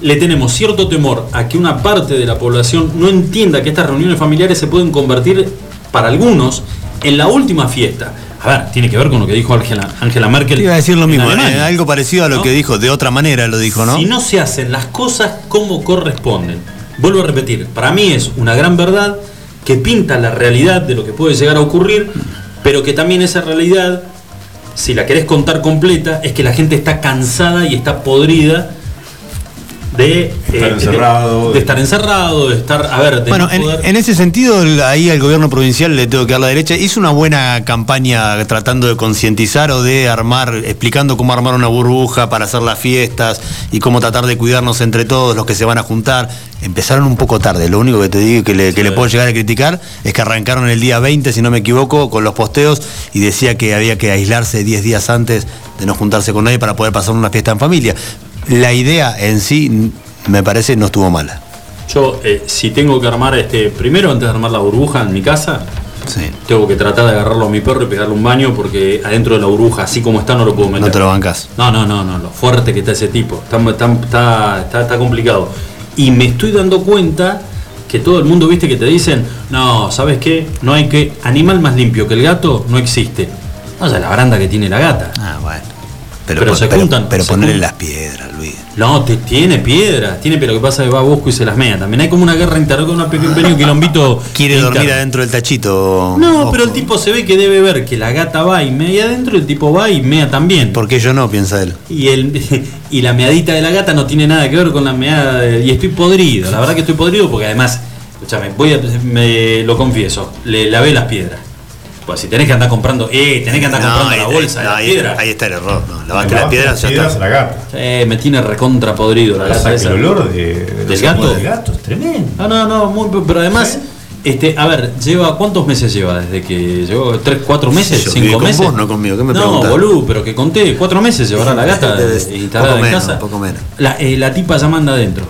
Le tenemos cierto temor a que una parte de la población no entienda que estas reuniones familiares se pueden convertir, para algunos, en la última fiesta. A ver, tiene que ver con lo que dijo Angela, Angela Merkel. Te iba a decir lo mismo, eh, algo parecido a lo ¿No? que dijo, de otra manera lo dijo, ¿no? Si no se hacen las cosas como corresponden, vuelvo a repetir, para mí es una gran verdad que pinta la realidad de lo que puede llegar a ocurrir, pero que también esa realidad, si la querés contar completa, es que la gente está cansada y está podrida de, Estar eh, encerrado, de, de estar encerrado, de estar, a ver, de Bueno, no en, poder- en ese sentido, ahí al gobierno provincial le tengo que dar la derecha. Hizo una buena campaña tratando de concientizar o de armar, explicando cómo armar una burbuja para hacer las fiestas y cómo tratar de cuidarnos entre todos los que se van a juntar. Empezaron un poco tarde. Lo único que te digo que le, que le puedo llegar a criticar es que arrancaron el día 20, si no me equivoco, con los posteos y decía que había que aislarse 10 días antes de no juntarse con nadie para poder pasar una fiesta en familia. La idea en sí, me parece, no estuvo mala. Yo, eh, si tengo que armar, este primero antes de armar la burbuja en mi casa, tengo que tratar de agarrarlo a mi perro y pegarle un baño porque adentro de la burbuja, así como está, no lo puedo meter. No te lo bancas. No, no, no, no, lo fuerte que está ese tipo. Está, está, está, complicado. Y me estoy dando cuenta que todo el mundo, viste, que te dicen, no, ¿sabes qué? No hay que. Animal más limpio que el gato no existe. No sé la baranda que tiene la gata. Ah, bueno. Pero, Pero, se pero- juntan. pero se ponerle las piedras, Luis. No, te- tiene piedras, tiene, pero lo que pasa es que va a Bosco y se las mea. También hay como una guerra interna con un pequeño quilombito. Quiere dormir interno. adentro del tachito. No, pero el tipo se ve que debe ver que la gata va y mea adentro, el tipo va y mea también. ¿Por qué yo no? Piensa él. Y, el, y la meadita de la gata no tiene nada que ver con la meada de- Y estoy podrido, la verdad que estoy podrido porque además, escúchame, voy a, me lo confieso, le lavé las piedras. Pues si tenés que andar comprando, eh, tenés que andar No, comprando ahí la bolsa de no, las ahí, piedras. ahí está el error. No, lavaste las las piedras, ya piedras está. a la gata. Eh, me tiene recontra podrido la gata esa. el olor de, de ¿Del gato? del gato es tremendo. Ah, no, no, muy, pero además, este, a ver, lleva, ¿cuántos meses lleva desde que llegó? ¿Tres, cuatro meses? Yo ¿Cinco con meses? vos, no conmigo. ¿Qué me no, boludo, pero que conté, cuatro meses llevará la gata instalada poco en menos, casa. poco menos. La, eh, la tipa ya manda adentro.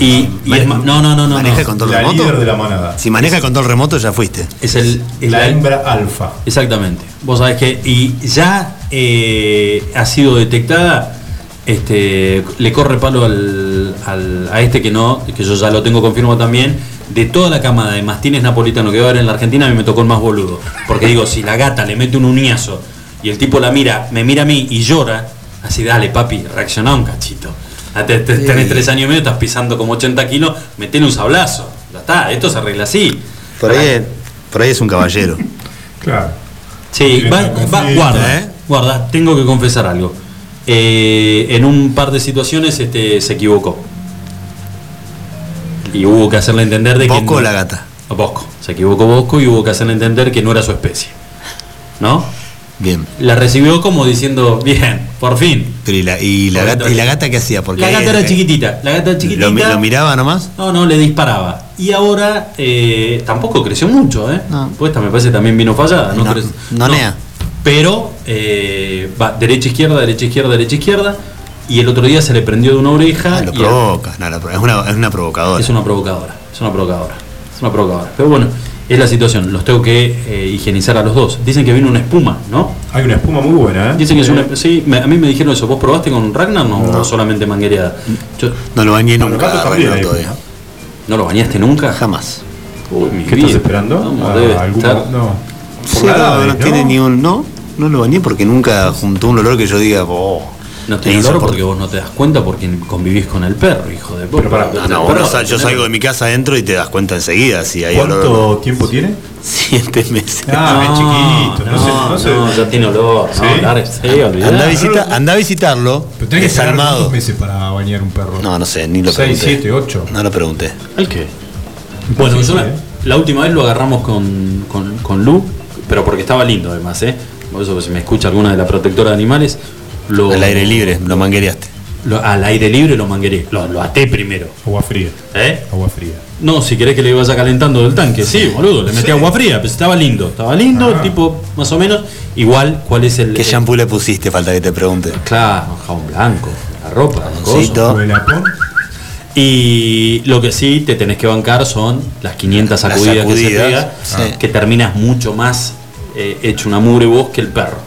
Y, y es no, no, no, no. ¿Maneja no. el control La remoto? líder de la manada. Si maneja el control remoto, ya fuiste. Es el. es La hembra alfa. Exactamente. Vos sabés que. Y ya eh, ha sido detectada. Este, le corre palo al, al- a este que no, que yo ya lo tengo confirmado también. De toda la camada de mastines napolitanos que va a haber en la Argentina, a mí me tocó el más boludo. Porque digo, si la gata le mete un uñazo y el tipo la mira, me mira a mí y llora, así dale, papi, reacciona un cachito. Ah, te- te- Tenés tres años y medio, estás pisando como 80 kilos, metele un sablazo. Ya está, esto se arregla así. Por ahí, por ahí es un caballero. Claro. Sí, va- va- guarda, ¿eh? guarda, tengo que confesar algo. Eh, en un par de situaciones este, se equivocó. Y hubo que hacerle entender de que. ¿Bosco no- o la gata? Bosco. Se equivocó Bosco y hubo que hacerle entender que no era su especie. ¿No? Bien. La recibió como diciendo, bien, por fin. Pero ¿y la, y la, gata, ¿y la gata qué hacía? Porque La gata eh, era chiquitita. La gata chiquitita. ¿Lo, mi- lo miraba nomás? No, no, le disparaba. Y ahora eh, tampoco creció mucho, ¿eh? Pues esta me parece también vino fallada. No, No, crece- no nea. Pero eh, va derecha, izquierda, derecha, izquierda, derecha, izquierda. Y el otro día se le prendió de una oreja. Ah, lo y provoca. Es, una, es una provocadora. Es una provocadora. Es una provocadora. Es una provocadora. Pero bueno, es la situación. Los tengo que eh, higienizar a los dos. Dicen que viene una espuma, ¿no? Hay una espuma muy buena, ¿eh? Dicen que es una. Sí, me- a mí me dijeron eso. ¿Vos probaste con Ragnar no, No. o solamente manguereada? Yo- No lo bañé nunca. hay. todavía. ¿No lo bañaste nunca? Jamás. Uy, mi ¿Qué vida. estás esperando? Vamos, Ah, debe algún- estar- No. Sí, la no, no tiene ni un. No, no lo bañé porque nunca juntó un olor que yo diga. Oh, No olor insoportable. porque vos no te das cuenta porque convivís con el perro, hijo de puta. Pero pará, No, no, sal- yo salgo de mi casa adentro y te das cuenta enseguida si hay ¿Cuánto olor. tiempo tiene? Siete meses. Ah, es chiquito. No, sé, no sé. no, ya tiene olor. ¿Sí? No. Anda a, visita- anda a visitarlo. Pero tenés que desalmado. cuántos meses para bañar un perro. No, no sé, ni lo Seis, pregunté. siete, ocho. No lo pregunté. ¿El qué? Bueno, Sí, yo la, la última vez lo agarramos con, con, con Lu, pero porque estaba lindo además, ¿eh? Por eso si me escucha alguna de la protectora de animales, lo, Al aire libre, lo manguereaste. lo- al aire libre lo mangueré. Lo, lo até primero. Agua fría. ¿Eh? Agua fría. No, si querés que le vaya calentando del tanque, sí, boludo, le metí Sí. agua fría, pero estaba lindo, estaba lindo, Ah. tipo más o menos. Igual, ¿cuál es el. ¿Qué shampoo le pusiste? Falta que te pregunte. Claro, jabón blanco, la ropa. Y lo que sí te tenés que bancar son las 500 Las sacudidas, que se pega, sí. que terminas mucho más eh, hecho una mugre vos que el perro.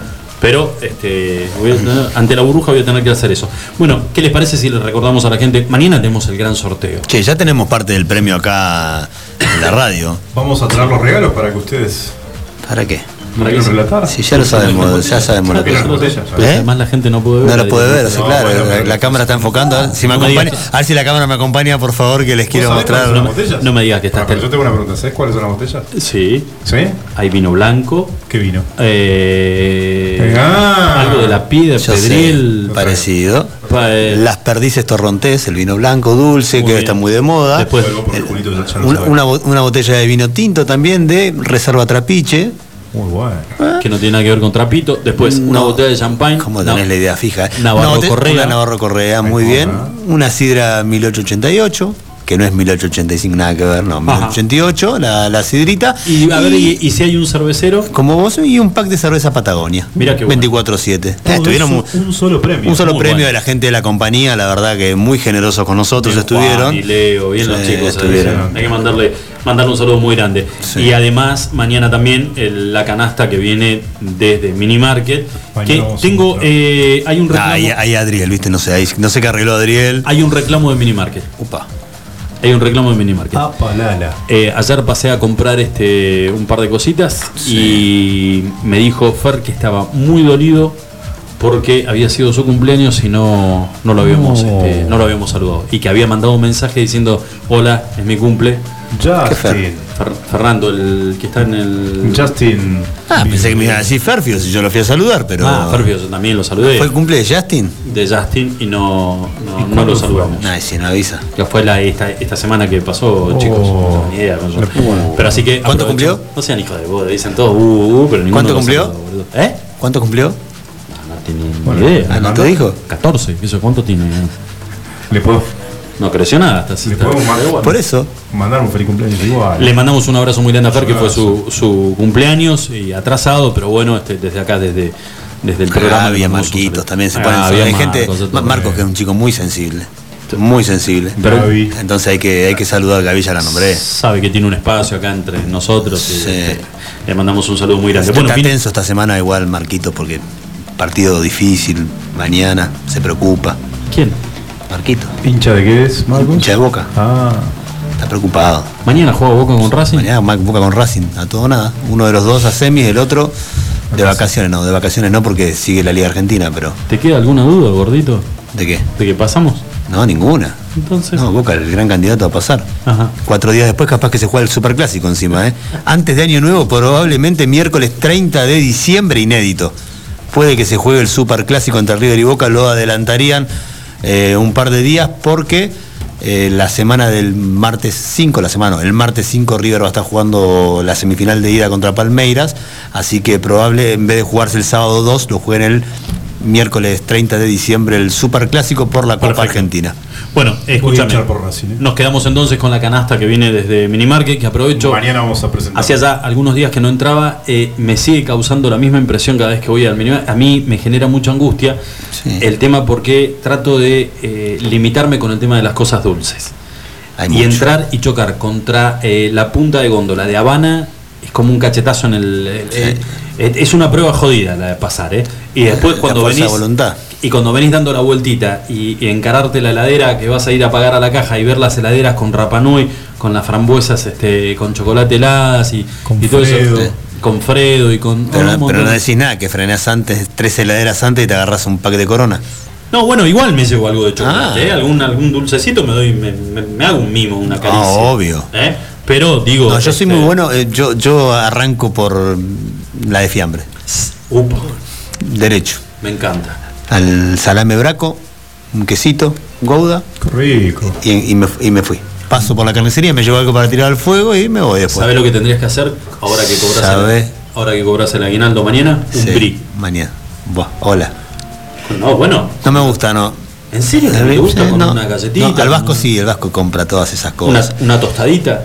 Pero este, voy a tener- ante la burbuja voy a tener que hacer eso. Bueno, ¿qué les parece si le recordamos a la gente? Mañana tenemos el gran sorteo. Che, ya tenemos parte del premio acá en la radio. Vamos a traer los regalos para que ustedes ¿Para qué? ¿No quieren relatar? Sí, ya lo sabemos, ya sabemos lo que. Pero ¿Eh? además la gente no puede ver. No lo puede ver, sí, claro. la, la cámara está enfocando. a ver Si me No me acompaña, a ver si la cámara me acompaña, por favor, que les quiero mostrar. No me digas que estás pero yo tengo una pregunta. ¿Sabes cuáles son las botellas? Sí, ¿Sí? hay vino blanco. ¿Qué vino? eh, Ah. algo de la piedra, Yo sé, parecido. pa- Las perdices torrontés, el vino blanco dulce, Muy que bien. está muy de moda. Después, Una, una botella de vino tinto también de Reserva Trapiche. Muy bueno. que no tiene nada que ver con trapito. Después, una botella de champagne. Como No. tenés la idea fija. ¿eh? Navarro Correa. Una Navarro Correa, muy bien. Una sidra 1888, que no es 1885, nada que ver, no, 1888, la, la sidrita. Y a ver, y, y si hay un cervecero. Como vos, y un pack de cerveza Patagonia. Mira qué bueno. 24-7. Eh, Todo estuvieron mu- un solo premio. un solo premio bueno. de la gente de la compañía, la verdad que muy generosos con nosotros Bien, estuvieron. Juan y Leo, bien los Sí, chicos. ahí, estuvieron. Hay que mandarle, mandarle un saludo muy grande. Sí. Y además, mañana también el- la canasta que viene desde Mini Market. Que tengo, eh, hay un Ah, reclamo. ahí, ahí Adriel, viste, no sé, ahí, no sé qué arregló Adriel. Hay un reclamo de Mini Market. Upa. Hay un reclamo en Minimarket. Ah. Eh, ayer pasé a comprar este un par de cositas y me dijo Fer que estaba muy dolido porque había sido su cumpleaños y no, no lo habíamos No. este, no lo habíamos saludado y que había mandado un mensaje diciendo hola es mi cumple Justin. Fer- Fernando el que está en el Justin Ah, pensé que me iba a decir Ferfio si yo lo fui a saludar, pero. Ah, Ferfio, yo también lo saludé. ¿Fue el cumple de Justin? de Justin y no, no, no lo saludamos. Nah, si no avisa. Que fue la, esta, esta semana que pasó, chicos. No tengo ni idea. Pero así que. Oh. ¿Cuánto cumplió? No sean hijos de boda, dicen todos, uh, uh, pero ninguno ¿Cuánto lo cumplió? ¿Eh? ¿Cuánto cumplió? No tiene ni idea. Ah, ¿no te dijo? 14, ¿eso cuánto tiene? Le puedo. No creció nada hasta así. Le podemos mandar, Por eso. mandar un feliz cumpleaños igual. Le mandamos un abrazo muy grande a Fer, que fue su, su cumpleaños y atrasado, pero bueno, este, desde acá, desde, desde el programa. había le mandamos un Marquitos también se Ah, ponen. había hay gente. Marcos, Ma- Marcos, que es un chico muy sensible. Muy sensible. Pero- entonence hay que, hay que saludar a Gaby, ya la nombré. Sabe que tiene un espacio acá entre nosotros. y, este, le mandamos un saludo muy grande. Está Bueno, fin- tenso esta semana igual Marquito porque partido difícil, mañana, se preocupa. ¿Quién? Marquito. ¿Hincha de qué es, Marcos? Hincha de Boca. Ah. Está preocupado. Mañana juega Boca con Racing. Mañana Ma- Boca con Racing, a todo o nada. Uno de los dos a semis, el otro de vacaciones no, de vacaciones no porque sigue la Liga Argentina, pero ¿Te queda alguna duda, gordito? ¿de qué? ¿De que pasamos? No, ninguna. Entonces. No, Boca el gran candidato a pasar. Ajá. Cuatro días después capaz que se juega el Superclásico encima, ¿eh? Antes de Año Nuevo, probablemente miércoles 30 de diciembre, inédito. Puede que se juegue el Superclásico entre River y Boca, lo adelantarían eh, un par de días porque eh, la semana del martes 5, la semana, el martes 5 River va a estar jugando la semifinal de ida contra Palmeiras, así que probable, en vez de jugarse el sábado 2, lo jueguen el miércoles 30 de diciembre el Superclásico por la Copa Argentina. Bueno, escúchame. por Racing, ¿eh? Nos quedamos entonces con la canasta que viene desde Minimarket, que aprovecho. Mañana vamos a presentar. Hacía ya algunos días que no entraba, eh, me sigue causando la misma impresión cada vez que voy al Minimarket. A mí me genera mucha angustia el tema porque trato de eh, limitarme con el tema de las cosas dulces. Hay y mucho. entrar y chocar contra eh, la punta de góndola de Habana como un cachetazo en el. el- el- es- es una prueba jodida la de pasar, ¿eh? Y después cuando venís. voluntad. Y cuando venís dando la vueltita y, y encararte la heladera que vas a ir a pagar a la caja y ver las heladeras con Rapanui, con las frambuesas este, con chocolate heladas y, y todo Fredo. eso. Con Fredo y con. Pero, no- pero no decís nada, que frenás antes, tres heladeras antes y te agarras un pack de corona. No, bueno, igual me llevo algo de chocolate, Ah. ¿eh? algún, algún dulcecito me doy, me, me- me hago un mimo, una caricia. Ah, obvio. ¿eh? Pero digo. No, yo soy este, muy bueno, eh, yo, yo arranco por la de fiambre. Upa, Derecho. me encanta. Al salame braco, un quesito, gouda. Rico. Y, y me, y me fui. Paso por la carnicería, me llevo algo para tirar al fuego y me voy después. ¿Sabes lo que tendrías que hacer ahora que cobras Sabe. el, ahora que cobras el aguinaldo mañana? Un Sí, brie. Mañana. Buah, hola. No, bueno. No me gusta, no. ¿En serio? ¿No te gusta Sí, con no. una galletita? No, al Vasco sí, el Vasco compra todas esas Una, cosas. una tostadita.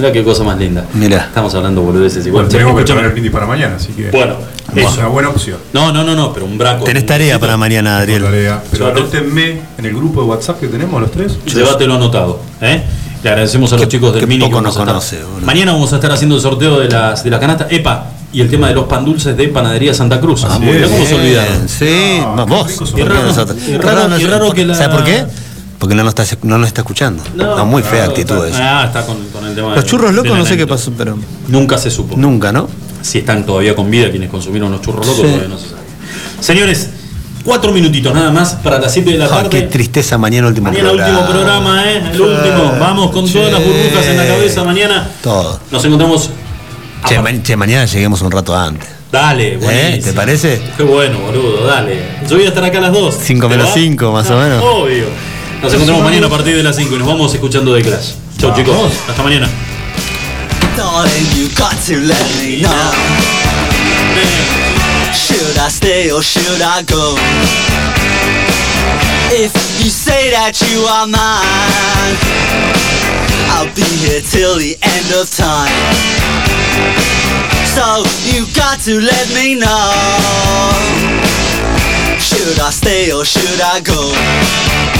Mira qué cosa más linda. Mira. Estamos hablando boludeces igual. Bueno, tenemos que el brindis para mañana, así que. Bueno, es eso. una buena opción. No, no, no, no, pero un braco. Tenés tarea para mañana, Adriel. Tarea. Pero Llévate- anótenme en el grupo de WhatsApp que tenemos los tres. Llévatelo anotado. ¿eh? Le agradecemos a los chicos del Mini. que poco vamos nos estar- conoce, boludo. Mañana vamos a estar haciendo el sorteo de las, de las canastas. Epa, y el tema de los pan dulces de Panadería Santa Cruz. Ah, cómo se olvidaron. Sí, No, no, qué vos. ricos son. ¿por qué Y raro- nosotros? y raro- y raro que la- ¿Sabes por qué? Porque no nos está, no nos está escuchando. No, muy fea actitud. Ah, está con, con el tema Los churros locos no sé qué pasó, pero Nunca se supo. nunca, ¿no? Si están todavía con vida quienes consumieron los churros locos, Sí. todavía no se sabe. Señores, cuatro minutitos nada más para las 7 de la Ah, tarde. qué tristeza mañana último Mañana programa. último programa, ¿eh? El último. Vamos con todas las burbujas en la cabeza mañana. Todo. Nos encontramos. Che, ma- che, mañana lleguemos un rato antes. Dale, buenísimo. ¿Eh? ¿Te parece? Qué bueno, boludo, dale. Yo voy a estar acá a las 2. Cinco ¿Te menos va? cinco, más o menos. Obvio. Nos encontramos mañana a partir de las 5 y nos vamos escuchando de Clash. Chau, chicos. Hasta mañana. Darling, you got to let me know. Should I stay or should I go? If you say that you are mine, I'll be here till the end of time. So you got to let me know. Should I stay or should I go?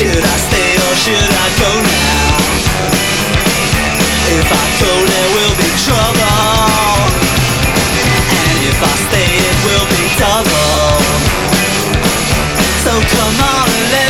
Should I stay or should I go now? If I go, there will be trouble. And if I stay, it will be double. So come on and let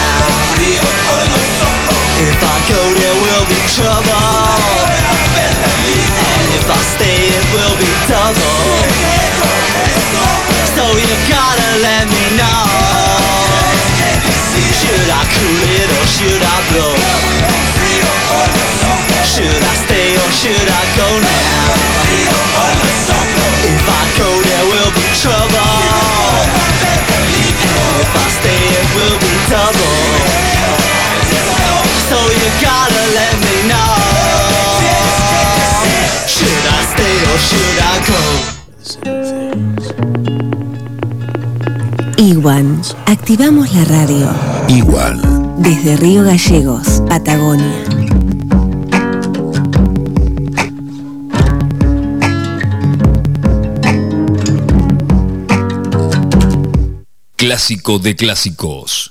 Iguan, activamos la radio. Igual. Desde Río Gallegos, Patagonia. Clásico de clásicos.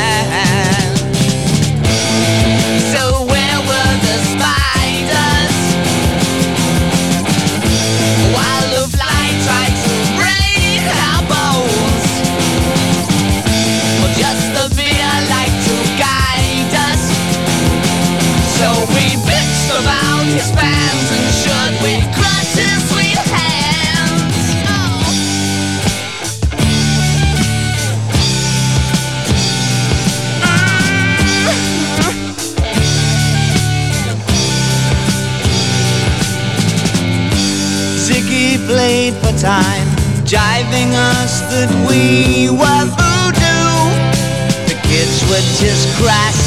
time, jiving us that we were voodoo. The kids were just crass,